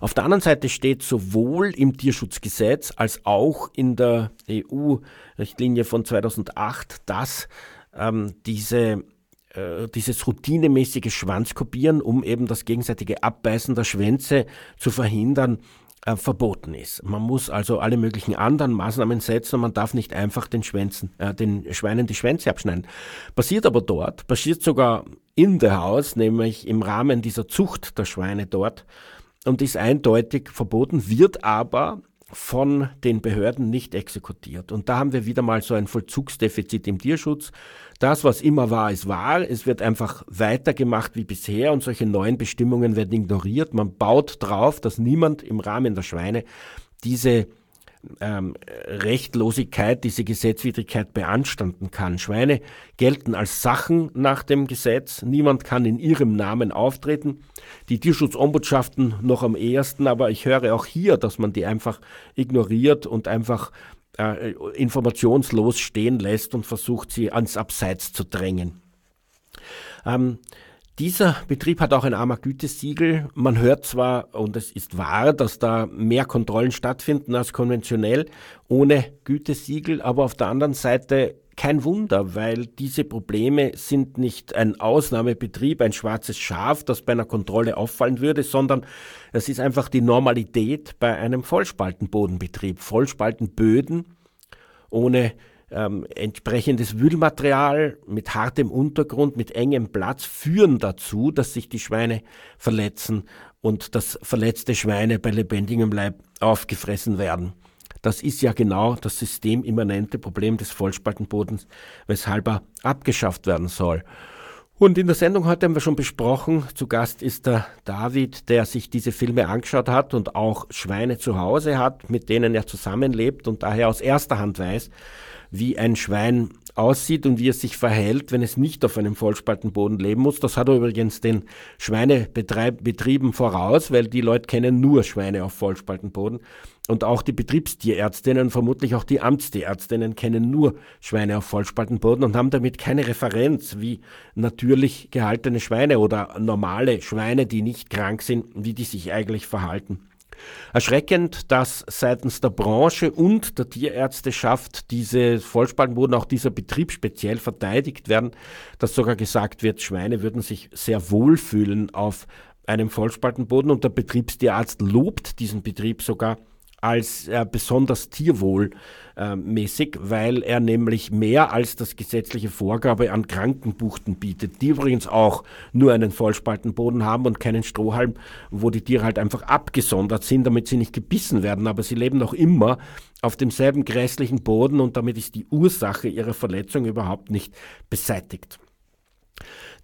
Auf der anderen Seite steht sowohl im Tierschutzgesetz als auch in der EU-Richtlinie von 2008, dass ähm, diese äh, dieses routinemäßige Schwanzkopieren, um eben das gegenseitige Abbeißen der Schwänze zu verhindern, äh, verboten ist. Man muss also alle möglichen anderen Maßnahmen setzen und man darf nicht einfach den, Schwänzen, äh, den Schweinen die Schwänze abschneiden. Passiert aber dort, passiert sogar in der Haus, nämlich im Rahmen dieser Zucht der Schweine dort, und ist eindeutig verboten, wird aber von den Behörden nicht exekutiert. Und da haben wir wieder mal so ein Vollzugsdefizit im Tierschutz. Das, was immer war, ist wahr. Es wird einfach weitergemacht wie bisher und solche neuen Bestimmungen werden ignoriert. Man baut drauf, dass niemand im Rahmen der Schweine diese ähm, Rechtlosigkeit, diese Gesetzwidrigkeit beanstanden kann. Schweine gelten als Sachen nach dem Gesetz. Niemand kann in ihrem Namen auftreten. Die Tierschutzombudsschaften noch am ehesten, aber ich höre auch hier, dass man die einfach ignoriert und einfach äh, informationslos stehen lässt und versucht, sie ans Abseits zu drängen. Ähm, dieser Betrieb hat auch ein armer Gütesiegel. Man hört zwar, und es ist wahr, dass da mehr Kontrollen stattfinden als konventionell ohne Gütesiegel, aber auf der anderen Seite kein Wunder, weil diese Probleme sind nicht ein Ausnahmebetrieb, ein schwarzes Schaf, das bei einer Kontrolle auffallen würde, sondern es ist einfach die Normalität bei einem Vollspaltenbodenbetrieb. Vollspaltenböden ohne ähm, entsprechendes Wühlmaterial mit hartem Untergrund, mit engem Platz führen dazu, dass sich die Schweine verletzen und dass verletzte Schweine bei lebendigem Leib aufgefressen werden. Das ist ja genau das systemimmanente Problem des Vollspaltenbodens, weshalb er abgeschafft werden soll. Und in der Sendung heute haben wir schon besprochen, zu Gast ist der David, der sich diese Filme angeschaut hat und auch Schweine zu Hause hat, mit denen er zusammenlebt und daher aus erster Hand weiß, wie ein Schwein aussieht und wie es sich verhält, wenn es nicht auf einem Vollspaltenboden leben muss. Das hat er übrigens den Schweinebetrieben voraus, weil die Leute kennen nur Schweine auf Vollspaltenboden. Und auch die Betriebstierärztinnen, vermutlich auch die Amtstierärztinnen kennen nur Schweine auf Vollspaltenboden und haben damit keine Referenz, wie natürlich gehaltene Schweine oder normale Schweine, die nicht krank sind, wie die sich eigentlich verhalten. Erschreckend, dass seitens der Branche und der Tierärzteschaft diese Vollspaltenboden, auch dieser Betrieb speziell verteidigt werden, dass sogar gesagt wird, Schweine würden sich sehr wohlfühlen auf einem Vollspaltenboden. Und der Betriebstierarzt lobt diesen Betrieb sogar als äh, besonders tierwohlmäßig, weil er nämlich mehr als das gesetzliche Vorgabe an Krankenbuchten bietet, die übrigens auch nur einen Vollspaltenboden haben und keinen Strohhalm, wo die Tiere halt einfach abgesondert sind, damit sie nicht gebissen werden, aber sie leben noch immer auf demselben grässlichen Boden und damit ist die Ursache ihrer Verletzung überhaupt nicht beseitigt.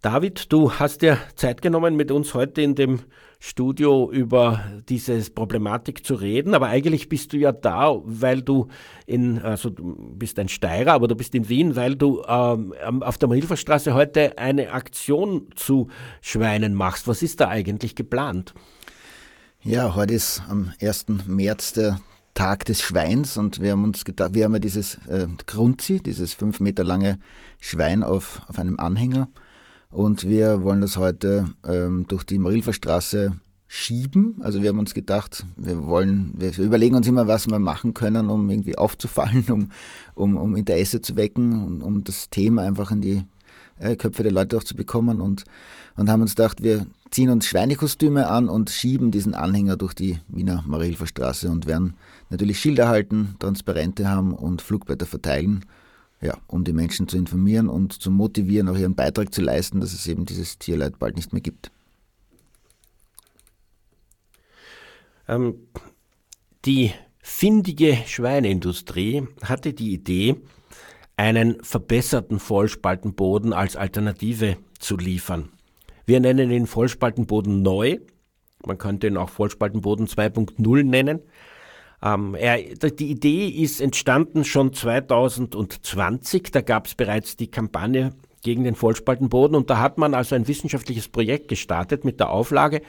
David, du hast dir Zeit genommen, mit uns heute in dem Studio über diese Problematik zu reden, aber eigentlich bist du ja da, weil du in, also du bist ein Steirer, aber du bist in Wien, weil du ähm, auf der Mahilferstraße heute eine Aktion zu Schweinen machst. Was ist da eigentlich geplant? Ja, heute ist am 1. März der Tag des Schweins und wir haben uns gedacht, wir haben ja dieses äh, Grunzi, dieses fünf Meter lange Schwein auf, auf einem Anhänger und wir wollen das heute ähm, durch die Marilferstraße schieben. Also wir haben uns gedacht, wir wollen, wir überlegen uns immer, was wir machen können, um irgendwie aufzufallen, um, um, um Interesse zu wecken und um das Thema einfach in die äh, Köpfe der Leute auch zu bekommen und, und haben uns gedacht, wir ziehen uns Schweinekostüme an und schieben diesen Anhänger durch die Wiener Marilferstraße und werden natürlich Schilder halten, Transparente haben und Flugblätter verteilen ja, um die Menschen zu informieren und zu motivieren, auch ihren Beitrag zu leisten, dass es eben dieses Tierleid bald nicht mehr gibt. Ähm, die findige Schweineindustrie hatte die Idee, einen verbesserten Vollspaltenboden als Alternative zu liefern. Wir nennen den Vollspaltenboden neu. Man könnte ihn auch Vollspaltenboden 2.0 nennen. Ähm, er, die Idee ist entstanden schon 2020. Da gab es bereits die Kampagne gegen den Vollspaltenboden und da hat man also ein wissenschaftliches Projekt gestartet mit der Auflage,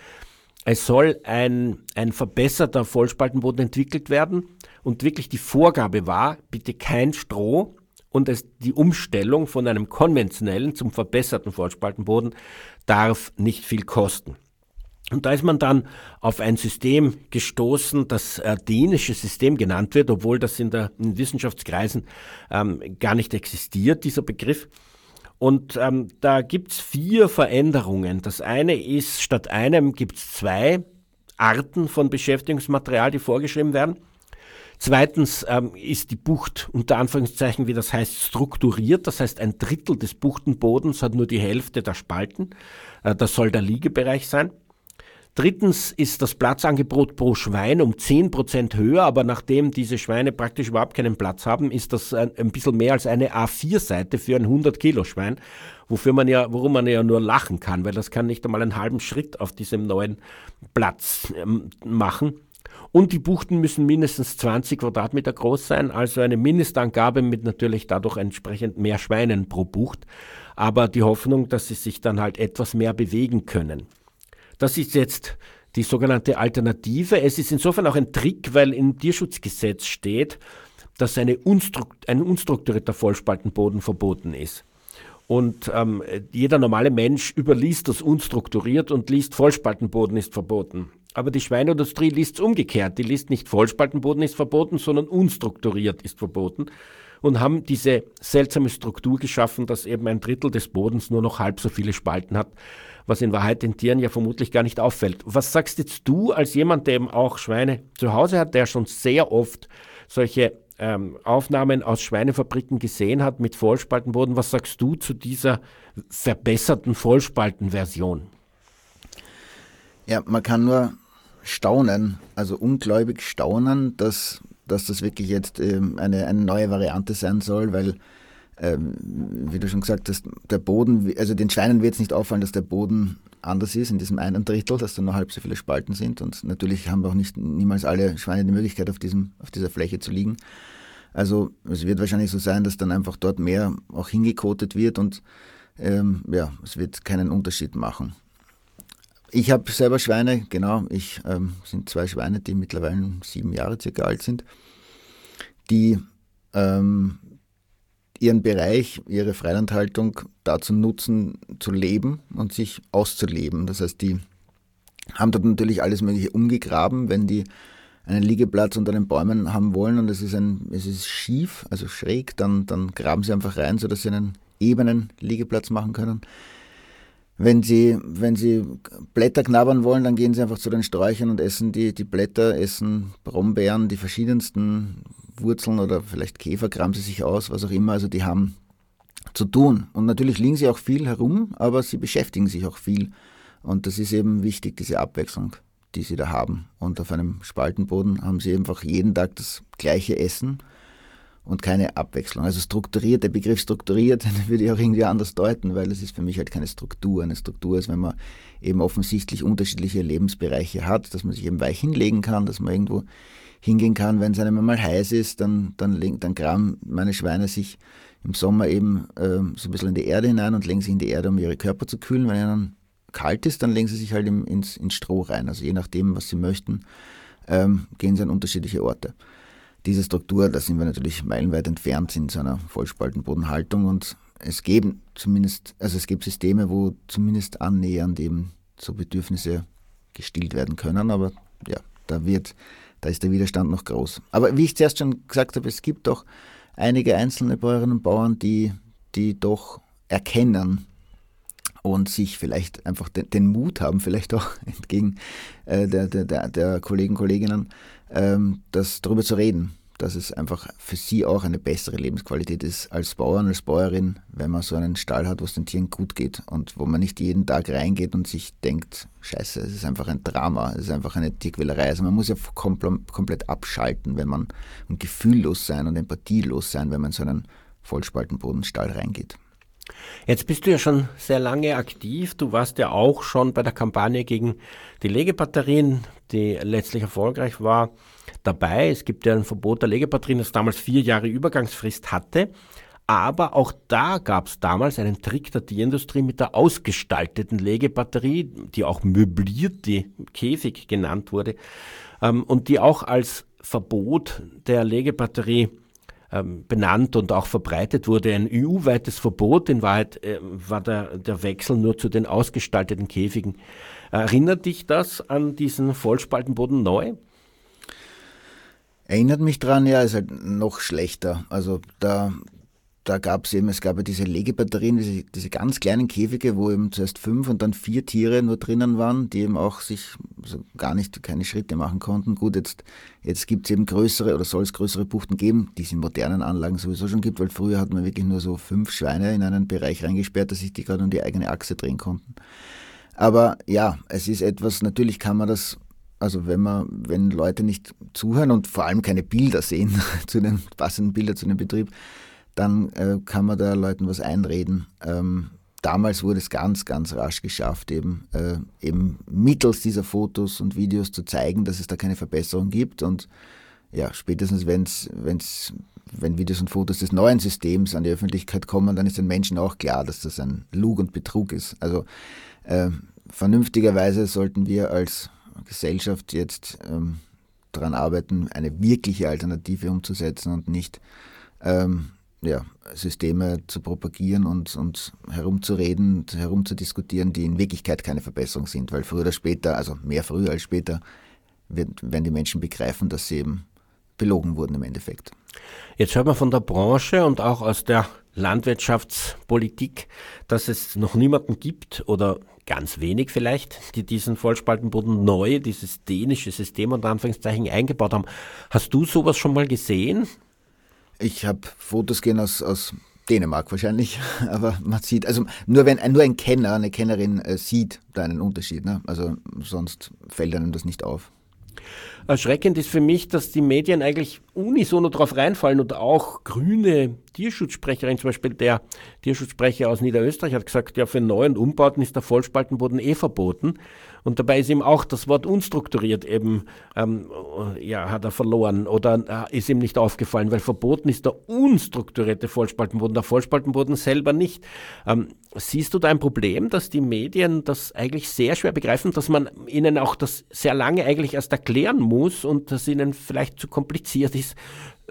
es soll ein, ein verbesserter Vollspaltenboden entwickelt werden und wirklich die Vorgabe war, bitte kein Stroh und es, die Umstellung von einem konventionellen zum verbesserten Vollspaltenboden darf nicht viel kosten. Und da ist man dann auf ein System gestoßen, das äh, dänische System genannt wird, obwohl das in, der, in Wissenschaftskreisen ähm, gar nicht existiert, dieser Begriff. Und ähm, da gibt's vier Veränderungen. Das eine ist, statt einem gibt's zwei Arten von Beschäftigungsmaterial, die vorgeschrieben werden. Zweitens ähm, ist die Bucht unter Anführungszeichen, wie das heißt, strukturiert. Das heißt, ein Drittel des Buchtenbodens hat nur die Hälfte der Spalten. Äh, das soll der Liegebereich sein. Drittens ist das Platzangebot pro Schwein um 10% höher, aber nachdem diese Schweine praktisch überhaupt keinen Platz haben, ist das ein, ein bisschen mehr als eine A4-Seite für ein 100-Kilo-Schwein, wofür man ja, worum man ja nur lachen kann, weil das kann nicht einmal einen halben Schritt auf diesem neuen Platz ähm, machen. Und die Buchten müssen mindestens 20 Quadratmeter groß sein, also eine Mindestangabe mit natürlich dadurch entsprechend mehr Schweinen pro Bucht, aber die Hoffnung, dass sie sich dann halt etwas mehr bewegen können. Das ist jetzt die sogenannte Alternative. Es ist insofern auch ein Trick, weil im Tierschutzgesetz steht, dass eine unstrukt ein unstrukturierter Vollspaltenboden verboten ist. Und ähm, jeder normale Mensch überliest das unstrukturiert und liest Vollspaltenboden ist verboten. Aber die Schweineindustrie liest es umgekehrt. Die liest nicht Vollspaltenboden ist verboten, sondern unstrukturiert ist verboten. Und haben diese seltsame Struktur geschaffen, dass eben ein Drittel des Bodens nur noch halb so viele Spalten hat was in Wahrheit den Tieren ja vermutlich gar nicht auffällt. Was sagst jetzt du als jemand, der eben auch Schweine zu Hause hat, der schon sehr oft solche ähm, Aufnahmen aus Schweinefabriken gesehen hat mit Vollspaltenboden, was sagst du zu dieser verbesserten Vollspaltenversion? Ja, man kann nur staunen, also ungläubig staunen, dass, dass das wirklich jetzt ähm, eine, eine neue Variante sein soll, weil ähm, wie du schon gesagt hast, der Boden, also den Schweinen wird es nicht auffallen, dass der Boden anders ist in diesem einen Drittel, dass da nur halb so viele Spalten sind. Und natürlich haben wir auch nicht niemals alle Schweine die Möglichkeit, auf, diesem, auf dieser Fläche zu liegen. Also es wird wahrscheinlich so sein, dass dann einfach dort mehr auch hingekotet wird und ähm, ja, es wird keinen Unterschied machen. Ich habe selber Schweine, genau. Ich ähm, sind zwei Schweine, die mittlerweile sieben Jahre circa alt sind, die ähm, ihren Bereich, ihre Freilandhaltung dazu nutzen, zu leben und sich auszuleben. Das heißt, die haben dort natürlich alles Mögliche umgegraben, wenn die einen Liegeplatz unter den Bäumen haben wollen und es ist, ein, es ist schief, also schräg, dann, dann graben sie einfach rein, sodass sie einen ebenen Liegeplatz machen können. Wenn sie, wenn sie Blätter knabbern wollen, dann gehen sie einfach zu den Sträuchern und essen die, die Blätter, essen Brombeeren, die verschiedensten Wurzeln oder vielleicht Käfer graben sie sich aus, was auch immer. Also die haben zu tun. Und natürlich liegen sie auch viel herum, aber sie beschäftigen sich auch viel. Und das ist eben wichtig, diese Abwechslung, die sie da haben. Und auf einem Spaltenboden haben sie einfach jeden Tag das gleiche Essen und keine Abwechslung. Also strukturiert, der Begriff strukturiert, würde ich auch irgendwie anders deuten, weil es ist für mich halt keine Struktur. Eine Struktur ist, wenn man eben offensichtlich unterschiedliche Lebensbereiche hat, dass man sich eben weich hinlegen kann, dass man irgendwo hingehen kann, wenn es einem einmal heiß ist, dann, dann, dann graben meine Schweine sich im Sommer eben äh, so ein bisschen in die Erde hinein und legen sich in die Erde, um ihre Körper zu kühlen. Wenn ihnen kalt ist, dann legen sie sich halt ins, ins Stroh rein. Also je nachdem, was sie möchten, ähm, gehen sie an unterschiedliche Orte. Diese Struktur, da sind wir natürlich meilenweit entfernt in so einer Vollspaltenbodenhaltung und es geben zumindest, also es gibt Systeme, wo zumindest annähernd eben so Bedürfnisse gestillt werden können, aber ja, da wird da ist der Widerstand noch groß. Aber wie ich zuerst schon gesagt habe, es gibt doch einige einzelne Bäuerinnen und Bauern, die, die doch erkennen und sich vielleicht einfach den, den Mut haben, vielleicht auch entgegen äh, der, der, der Kollegen, Kolleginnen, ähm, das darüber zu reden dass es einfach für sie auch eine bessere Lebensqualität ist als Bauern, als Bäuerin, wenn man so einen Stall hat, wo es den Tieren gut geht und wo man nicht jeden Tag reingeht und sich denkt, scheiße, es ist einfach ein Drama, es ist einfach eine Tierquälerei. Also man muss ja komplett abschalten, wenn man und gefühllos sein und empathielos sein, wenn man in so einen Vollspaltenbodenstall reingeht. Jetzt bist du ja schon sehr lange aktiv. Du warst ja auch schon bei der Kampagne gegen die Legebatterien, die letztlich erfolgreich war dabei. Es gibt ja ein Verbot der Legebatterien, das damals vier Jahre Übergangsfrist hatte. Aber auch da gab es damals einen Trick der Tierindustrie mit der ausgestalteten Legebatterie, die auch möblierte Käfig genannt wurde ähm, und die auch als Verbot der Legebatterie ähm, benannt und auch verbreitet wurde. Ein EU-weites Verbot, in Wahrheit äh, war der, der Wechsel nur zu den ausgestalteten Käfigen. Erinnert dich das an diesen Vollspaltenboden neu? Erinnert mich dran, ja, ist halt noch schlechter. Also da, da gab es eben, es gab ja diese Legebatterien, diese, diese ganz kleinen Käfige, wo eben zuerst fünf und dann vier Tiere nur drinnen waren, die eben auch sich also gar nicht keine Schritte machen konnten. Gut, jetzt, jetzt gibt es eben größere oder soll es größere Buchten geben, die es in modernen Anlagen sowieso schon gibt, weil früher hat man wirklich nur so fünf Schweine in einen Bereich reingesperrt, dass sich die gerade um die eigene Achse drehen konnten. Aber ja, es ist etwas, natürlich kann man das, also wenn man, wenn Leute nicht zuhören und vor allem keine Bilder sehen zu den passenden Bilder zu dem Betrieb, dann äh, kann man da Leuten was einreden. Ähm, damals wurde es ganz, ganz rasch geschafft, eben, äh, eben mittels dieser Fotos und Videos zu zeigen, dass es da keine Verbesserung gibt. Und ja, spätestens wenn's, wenn's, wenn Videos und Fotos des neuen Systems an die Öffentlichkeit kommen, dann ist den Menschen auch klar, dass das ein Lug und Betrug ist. Also äh, vernünftigerweise sollten wir als Gesellschaft jetzt ähm, daran arbeiten, eine wirkliche Alternative umzusetzen und nicht ähm, ja, Systeme zu propagieren und, und herumzureden, herumzudiskutieren, die in Wirklichkeit keine Verbesserung sind, weil früher oder später, also mehr früher als später, werden die Menschen begreifen, dass sie eben belogen wurden im Endeffekt. Jetzt hört man von der Branche und auch aus der Landwirtschaftspolitik, dass es noch niemanden gibt oder ganz wenig vielleicht, die diesen Vollspaltenboden neu, dieses dänische System unter Anführungszeichen eingebaut haben. Hast du sowas schon mal gesehen? Ich habe Fotos gehen aus, aus Dänemark wahrscheinlich, aber man sieht, also nur wenn nur ein Kenner, eine Kennerin äh, sieht da einen Unterschied, ne? also sonst fällt einem das nicht auf. Erschreckend ist für mich, dass die Medien eigentlich unisono drauf reinfallen und auch grüne Tierschutzsprecherin, zum Beispiel der Tierschutzsprecher aus Niederösterreich hat gesagt, ja, für Neu- und Umbauten ist der Vollspaltenboden eh verboten. Und dabei ist ihm auch das Wort unstrukturiert eben, ähm, ja, hat er verloren oder äh, ist ihm nicht aufgefallen, weil verboten ist der unstrukturierte Vollspaltenboden, der Vollspaltenboden selber nicht. Ähm, siehst du da ein Problem, dass die Medien das eigentlich sehr schwer begreifen, dass man ihnen auch das sehr lange eigentlich erst erklären muss und dass ihnen vielleicht zu kompliziert ist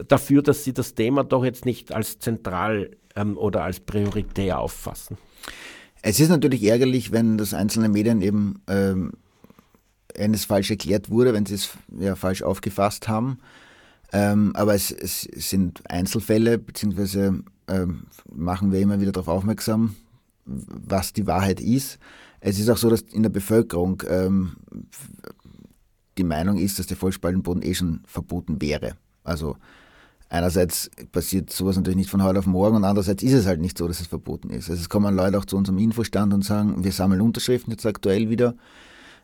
dafür, dass sie das Thema doch jetzt nicht als zentral ähm, oder als prioritär auffassen? Es ist natürlich ärgerlich, wenn das einzelne Medien eben ähm, eines falsch erklärt wurde, wenn sie es ja, falsch aufgefasst haben. Ähm, aber es, es, sind Einzelfälle, beziehungsweise ähm, machen wir immer wieder darauf aufmerksam, was die Wahrheit ist. Es ist auch so, dass in der Bevölkerung ähm, die Meinung ist, dass der Vollspaltenboden eh schon verboten wäre. Also einerseits passiert sowas natürlich nicht von heute auf morgen und andererseits ist es halt nicht so, dass es verboten ist. Also es kommen Leute auch zu unserem Infostand und sagen, wir sammeln Unterschriften jetzt aktuell wieder.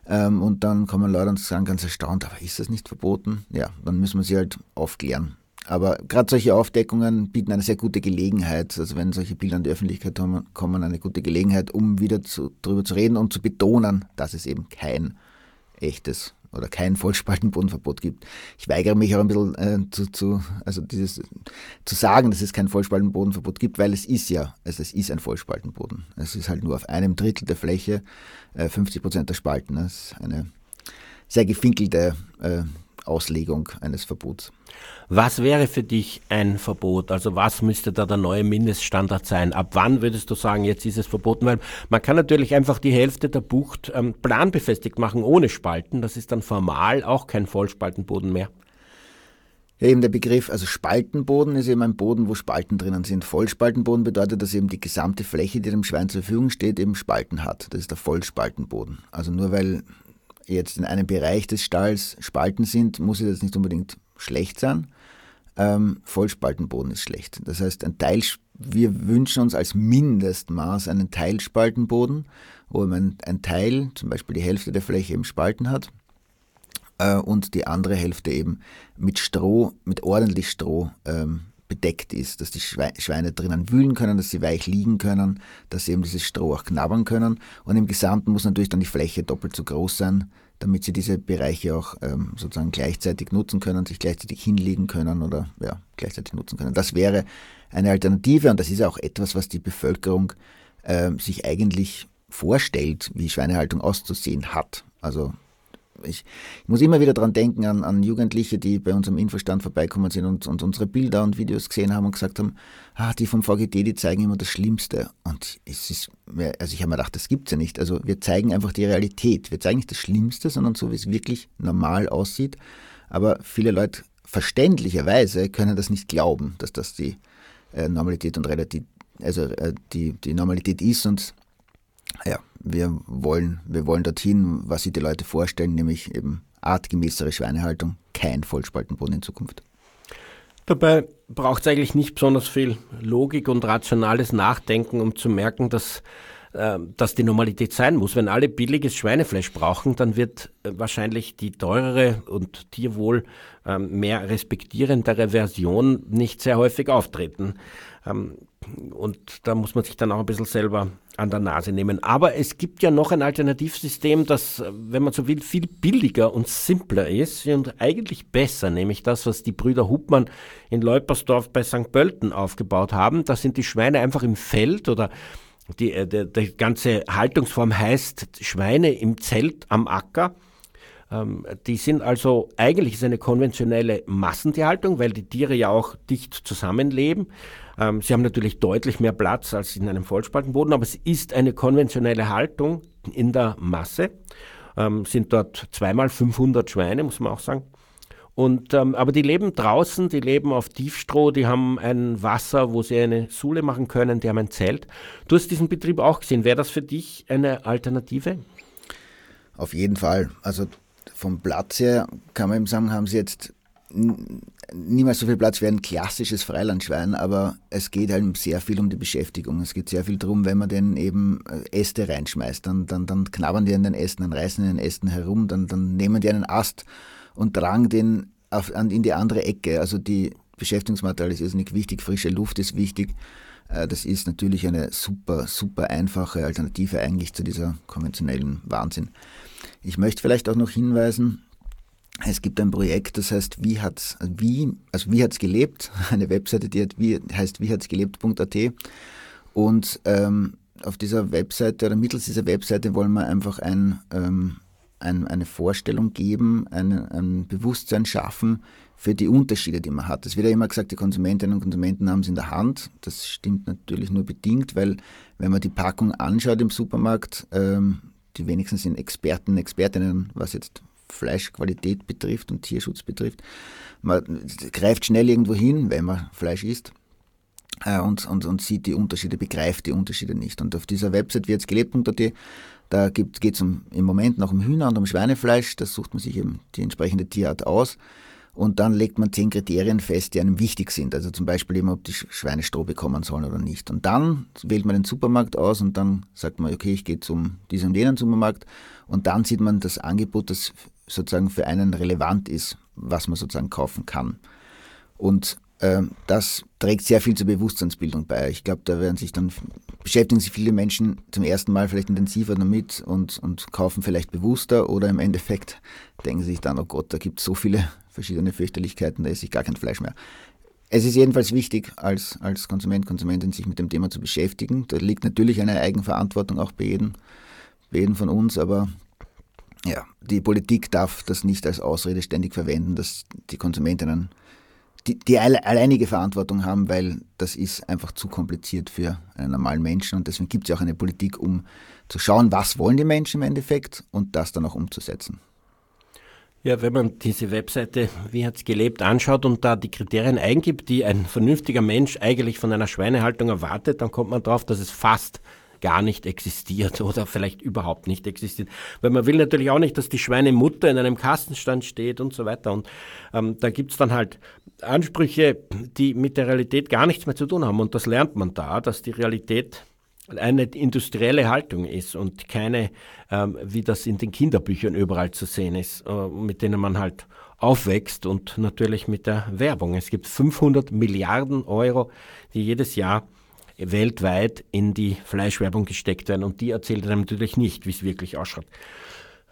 Ähm, und dann kommen Leute und sagen ganz erstaunt, aber ist das nicht verboten? Ja, dann müssen wir sie halt aufklären. Aber gerade solche Aufdeckungen bieten eine sehr gute Gelegenheit, also wenn solche Bilder in die Öffentlichkeit kommen, eine gute Gelegenheit, um wieder darüber zu reden und zu betonen, dass es eben kein echtes oder kein Vollspaltenbodenverbot gibt. Ich weigere mich auch ein bisschen äh, zu, zu, also dieses, zu sagen, dass es kein Vollspaltenbodenverbot gibt, weil es ist ja, also es ist ein Vollspaltenboden. Es ist halt nur auf einem Drittel der Fläche äh, 50 Prozent der Spalten. Das ist eine sehr gefinkelte äh, Auslegung eines Verbots. Was wäre für dich ein Verbot? Also was müsste da der neue Mindeststandard sein? Ab wann würdest du sagen, jetzt ist es verboten? Weil man kann natürlich einfach die Hälfte der Bucht ähm, planbefestigt machen, ohne Spalten. Das ist dann formal auch kein Vollspaltenboden mehr. Ja, eben der Begriff, also Spaltenboden ist eben ein Boden, wo Spalten drinnen sind. Vollspaltenboden bedeutet, dass eben die gesamte Fläche, die dem Schwein zur Verfügung steht, eben Spalten hat. Das ist der Vollspaltenboden. Also nur weil jetzt in einem Bereich des Stalls Spalten sind, muss es jetzt nicht unbedingt schlecht sein. Ähm, Vollspaltenboden ist schlecht. Das heißt, ein Teil, wir wünschen uns als Mindestmaß einen Teilspaltenboden, wo man ein Teil, zum Beispiel die Hälfte der Fläche eben Spalten hat äh, und die andere Hälfte eben mit Stroh, mit ordentlich Stroh ähm, bedeckt ist, dass die Schweine drinnen wühlen können, dass sie weich liegen können, dass sie eben dieses Stroh auch knabbern können. Und im Gesamten muss natürlich dann die Fläche doppelt so groß sein, damit sie diese Bereiche auch ähm, sozusagen gleichzeitig nutzen können, sich gleichzeitig hinlegen können oder ja, gleichzeitig nutzen können. Das wäre eine Alternative und das ist auch etwas, was die Bevölkerung äh, sich eigentlich vorstellt, wie Schweinehaltung auszusehen hat. Also ich, ich, muss immer wieder daran denken an, an, Jugendliche, die bei uns am Infostand vorbeikommen sind und, und, unsere Bilder und Videos gesehen haben und gesagt haben, ah, die vom VGT, die zeigen immer das Schlimmste. Und es ist, also ich habe mir gedacht, das gibt es ja nicht. Also wir zeigen einfach die Realität. Wir zeigen nicht das Schlimmste, sondern so, wie es wirklich normal aussieht. Aber viele Leute verständlicherweise können das nicht glauben, dass das die äh, Normalität und Relativ, also äh, die, die Normalität ist und ja, wir wollen, wir wollen dorthin, was sich die Leute vorstellen, nämlich eben artgemäßere Schweinehaltung, kein Vollspaltenboden in Zukunft. Dabei braucht es eigentlich nicht besonders viel Logik und rationales Nachdenken, um zu merken, dass äh, dass die Normalität sein muss. Wenn alle billiges Schweinefleisch brauchen, dann wird äh, wahrscheinlich die teurere und Tierwohl ähm, mehr respektierendere Version nicht sehr häufig auftreten. Ähm, und da muss man sich dann auch ein bisschen selber an der Nase nehmen. Aber es gibt ja noch ein Alternativsystem, das, wenn man so will, viel billiger und simpler ist und eigentlich besser, nämlich das, was die Brüder Hubmann in Leupersdorf bei St. Pölten aufgebaut haben. Da sind die Schweine einfach im Feld oder die, äh, die, die ganze Haltungsform heißt Schweine im Zelt am Acker. Ähm, die sind also, eigentlich ist eine konventionelle Massentierhaltung, weil die Tiere ja auch dicht zusammenleben. Ähm, sie haben natürlich deutlich mehr Platz als in einem Vollspaltenboden, aber es ist eine konventionelle Haltung in der Masse. Ähm, sind dort zweimal 500 Schweine, muss man auch sagen. Und, ähm, aber die leben draußen, die leben auf Tiefstroh, die haben ein Wasser, wo sie eine Sule machen können, die haben ein Zelt. Du hast diesen Betrieb auch gesehen. Wäre das für dich eine Alternative? Auf jeden Fall. Also vom Platz her kann man eben sagen, haben sie jetzt niemals so viel Platz wie ein klassisches Freilandschwein, aber es geht halt sehr viel um die Beschäftigung. Es geht sehr viel darum, wenn man den eben äh, Äste reinschmeißt, dann, dann, dann knabbern die an den Ästen, dann reißen die an den Ästen herum, dann, dann nehmen die einen Ast und tragen den auf, an, in die andere Ecke. Also die Beschäftigungsmaterial ist irrsinnig wichtig, frische Luft ist wichtig. Äh, das ist natürlich eine super, super einfache Alternative eigentlich zu dieser konventionellen Wahnsinn. Ich möchte vielleicht auch noch hinweisen, es gibt ein Projekt, das heißt, wie hat's, wie, also wie hat's gelebt? Eine Webseite, die hat, wie, heißt wie hat's gelebt.at. Und ähm, auf dieser Webseite oder mittels dieser Webseite wollen wir einfach ein, ähm, ein, eine Vorstellung geben, ein, ein Bewusstsein schaffen für die Unterschiede, die man hat. Es wird ja immer gesagt, die Konsumentinnen und Konsumenten haben es in der Hand. Das stimmt natürlich nur bedingt, weil wenn man die Packung anschaut im Supermarkt, ähm, die wenigsten sind Experten, Expertinnen, was jetzt Fleischqualität betrifft und Tierschutz betrifft. Man greift schnell irgendwo hin, wenn man Fleisch isst. Äh, und, und, und sieht die Unterschiede, begreift die Unterschiede nicht. Und auf dieser Website wie jetzt gelebt.at da geht es um, im Moment noch um Hühner und um Schweinefleisch. Da sucht man sich eben die entsprechende Tierart aus. Und dann legt man zehn Kriterien fest, die einem wichtig sind. Also zum Beispiel eben, ob die Schweine Stroh bekommen sollen oder nicht. Und dann wählt man den Supermarkt aus und dann sagt man, okay, ich gehe zum diesen und jenen Supermarkt. Und dann sieht man das Angebot, das sozusagen für einen relevant ist, was man sozusagen kaufen kann. Und ähm, das trägt sehr viel zur Bewusstseinsbildung bei. Ich glaube, da werden sich dann, beschäftigen sich viele Menschen zum ersten Mal vielleicht intensiver damit und, und kaufen vielleicht bewusster oder im Endeffekt denken sie sich dann, oh Gott, da gibt es so viele verschiedene Fürchterlichkeiten, da esse ich gar kein Fleisch mehr. Es ist jedenfalls wichtig, als, als Konsument, Konsumentin sich mit dem Thema zu beschäftigen. Da liegt natürlich eine Eigenverantwortung auch bei jedem, bei jedem von uns, aber ja, die Politik darf das nicht als Ausrede ständig verwenden, dass die Konsumentinnen die, die alleinige Verantwortung haben, weil das ist einfach zu kompliziert für einen normalen Menschen und deswegen gibt es ja auch eine Politik, um zu schauen, was wollen die Menschen im Endeffekt und das dann auch umzusetzen. Ja, wenn man diese Webseite Wie hat's gelebt anschaut und da die Kriterien eingibt, die ein vernünftiger Mensch eigentlich von einer Schweinehaltung erwartet, dann kommt man drauf, dass es fast gar nicht existiert oder vielleicht überhaupt nicht existiert. Weil man will natürlich auch nicht, dass die Schweinemutter in einem Kastenstand steht und so weiter. Und ähm, da gibt's dann halt Ansprüche, die mit der Realität gar nichts mehr zu tun haben. Und das lernt man da, dass die Realität eine industrielle Haltung ist und keine, ähm, wie das in den Kinderbüchern überall zu sehen ist, äh, mit denen man halt aufwächst und natürlich mit der Werbung. Es gibt 500 Milliarden Euro, die jedes Jahr weltweit in die Fleischwerbung gesteckt werden und die erzählt einem natürlich nicht, wie es wirklich ausschaut.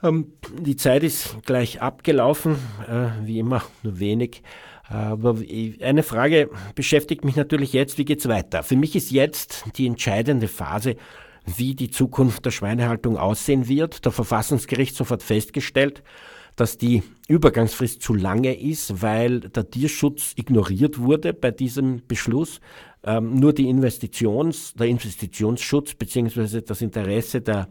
Ähm, die Zeit ist gleich abgelaufen, äh, wie immer, nur wenig. Aber eine Frage beschäftigt mich natürlich jetzt, wie geht's weiter? Für mich ist jetzt die entscheidende Phase, wie die Zukunft der Schweinehaltung aussehen wird. Der Verfassungsgerichtshof hat festgestellt, dass die Übergangsfrist zu lange ist, weil der Tierschutz ignoriert wurde bei diesem Beschluss. Ähm, nur die Investitions, der Investitionsschutz bzw. das Interesse der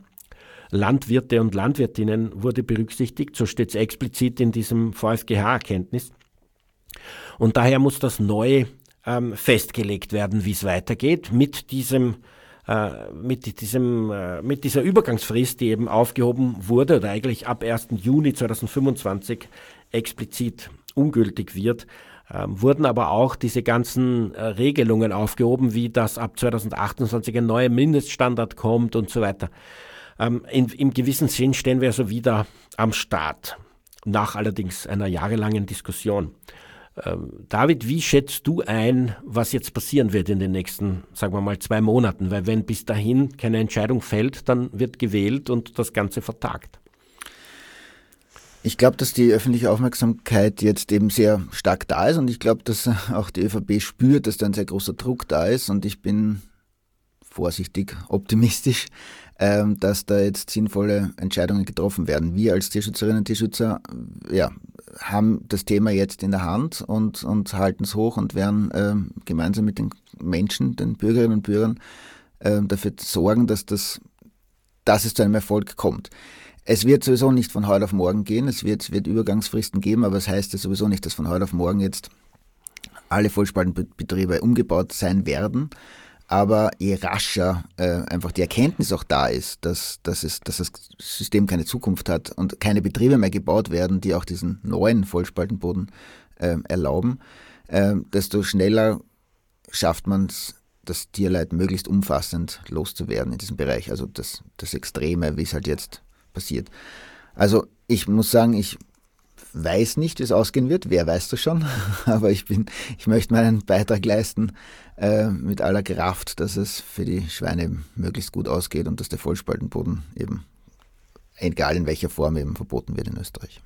Landwirte und Landwirtinnen wurde berücksichtigt. So steht es explizit in diesem VfGH-Erkenntnis. Und daher muss das neu ähm, festgelegt werden, wie es weitergeht mit diesem äh, mit, diesem, äh, mit dieser Übergangsfrist, die eben aufgehoben wurde oder eigentlich ab 1. Juni 2025 explizit ungültig wird, ähm, wurden aber auch diese ganzen äh, Regelungen aufgehoben, wie dass ab 2028 ein neuer Mindeststandard kommt und so weiter. Ähm, in, Im gewissen Sinn stehen wir also wieder am Start, nach allerdings einer jahrelangen Diskussion. Ähm, David, wie schätzt du ein, was jetzt passieren wird in den nächsten, sagen wir mal, zwei Monaten? Weil wenn bis dahin keine Entscheidung fällt, dann wird gewählt und das Ganze vertagt. Ich glaube, dass die öffentliche Aufmerksamkeit jetzt eben sehr stark da ist und ich glaube, dass auch die ÖVP spürt, dass da ein sehr großer Druck da ist und ich bin vorsichtig optimistisch, ähm, dass da jetzt sinnvolle Entscheidungen getroffen werden. Wir als Tierschützerinnen und Tierschützer ja, haben das Thema jetzt in der Hand und, und halten es hoch und werden äh, gemeinsam mit den Menschen, den Bürgerinnen und Bürgern äh, dafür sorgen, dass, das, dass es zu einem Erfolg kommt. Es wird sowieso nicht von heute auf morgen gehen, es wird, wird Übergangsfristen geben, aber es das heißt ja sowieso nicht, dass von heute auf morgen jetzt alle Vollspaltenbetriebe umgebaut sein werden. Aber je rascher äh, einfach die Erkenntnis auch da ist, dass, dass, es, dass das System keine Zukunft hat und keine Betriebe mehr gebaut werden, die auch diesen neuen Vollspaltenboden äh, erlauben, äh, desto schneller schafft man es, das Tierleid möglichst umfassend loszuwerden in diesem Bereich. Also das, das Extreme, wie es halt jetzt passiert. Also ich muss sagen, ich weiß nicht, wie es ausgehen wird. Wer weiß das schon? Aber ich bin, ich möchte meinen Beitrag leisten äh, mit aller Kraft, dass es für die Schweine möglichst gut ausgeht und dass der Vollspaltenboden eben, egal in welcher Form, eben verboten wird in Österreich.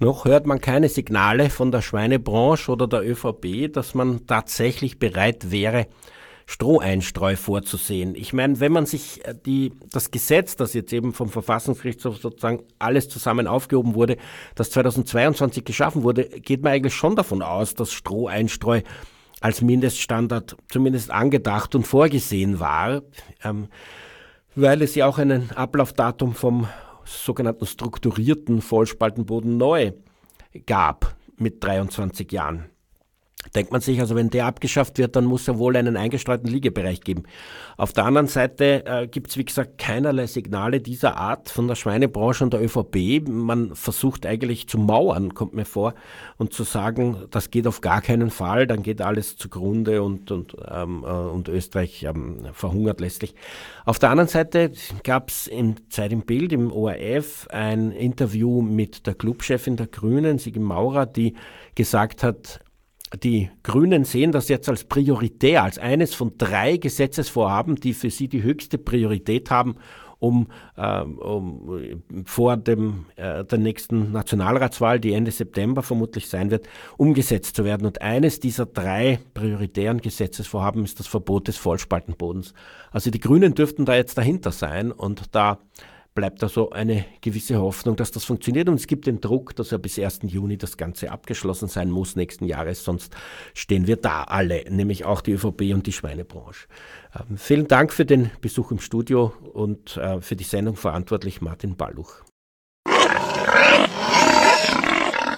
Noch hört man keine Signale von der Schweinebranche oder der ÖVP, dass man tatsächlich bereit wäre, Stroheinstreu vorzusehen. Ich meine, wenn man sich äh, die, das Gesetz, das jetzt eben vom Verfassungsgerichtshof sozusagen alles zusammen aufgehoben wurde, das 2022 geschaffen wurde, geht man eigentlich schon davon aus, dass Stroheinstreu als Mindeststandard zumindest angedacht und vorgesehen war, ähm, weil es ja auch ein Ablaufdatum vom sogenannten strukturierten Vollspaltenboden neu gab mit 23 Jahren. Denkt man sich, also wenn der abgeschafft wird, dann muss er wohl einen eingestreuten Liegebereich geben. Auf der anderen Seite äh, gibt es, wie gesagt, keinerlei Signale dieser Art von der Schweinebranche und der ÖVP. Man versucht eigentlich zu mauern, kommt mir vor, und zu sagen, das geht auf gar keinen Fall, dann geht alles zugrunde und, und, ähm, äh, und Österreich ähm, verhungert letztlich. Auf der anderen Seite gab es in Zeit im Bild, im ORF, ein Interview mit der Clubchefin der Grünen, Sigi Maurer, die gesagt hat, die Grünen sehen das jetzt als prioritär, als eines von drei Gesetzesvorhaben, die für sie die höchste Priorität haben, um, äh, um vor dem, äh, der nächsten Nationalratswahl, die Ende September vermutlich sein wird, umgesetzt zu werden. Und eines dieser drei prioritären Gesetzesvorhaben ist das Verbot des Vollspaltenbodens. Also die Grünen dürften da jetzt dahinter sein und da bleibt also eine gewisse Hoffnung, dass das funktioniert. Und es gibt den Druck, dass ja bis 1. Juni das Ganze abgeschlossen sein muss nächsten Jahres, sonst stehen wir da alle, nämlich auch die ÖVP und die Schweinebranche. Ähm, vielen Dank für den Besuch im Studio und äh, für die Sendung verantwortlich Martin Balluch.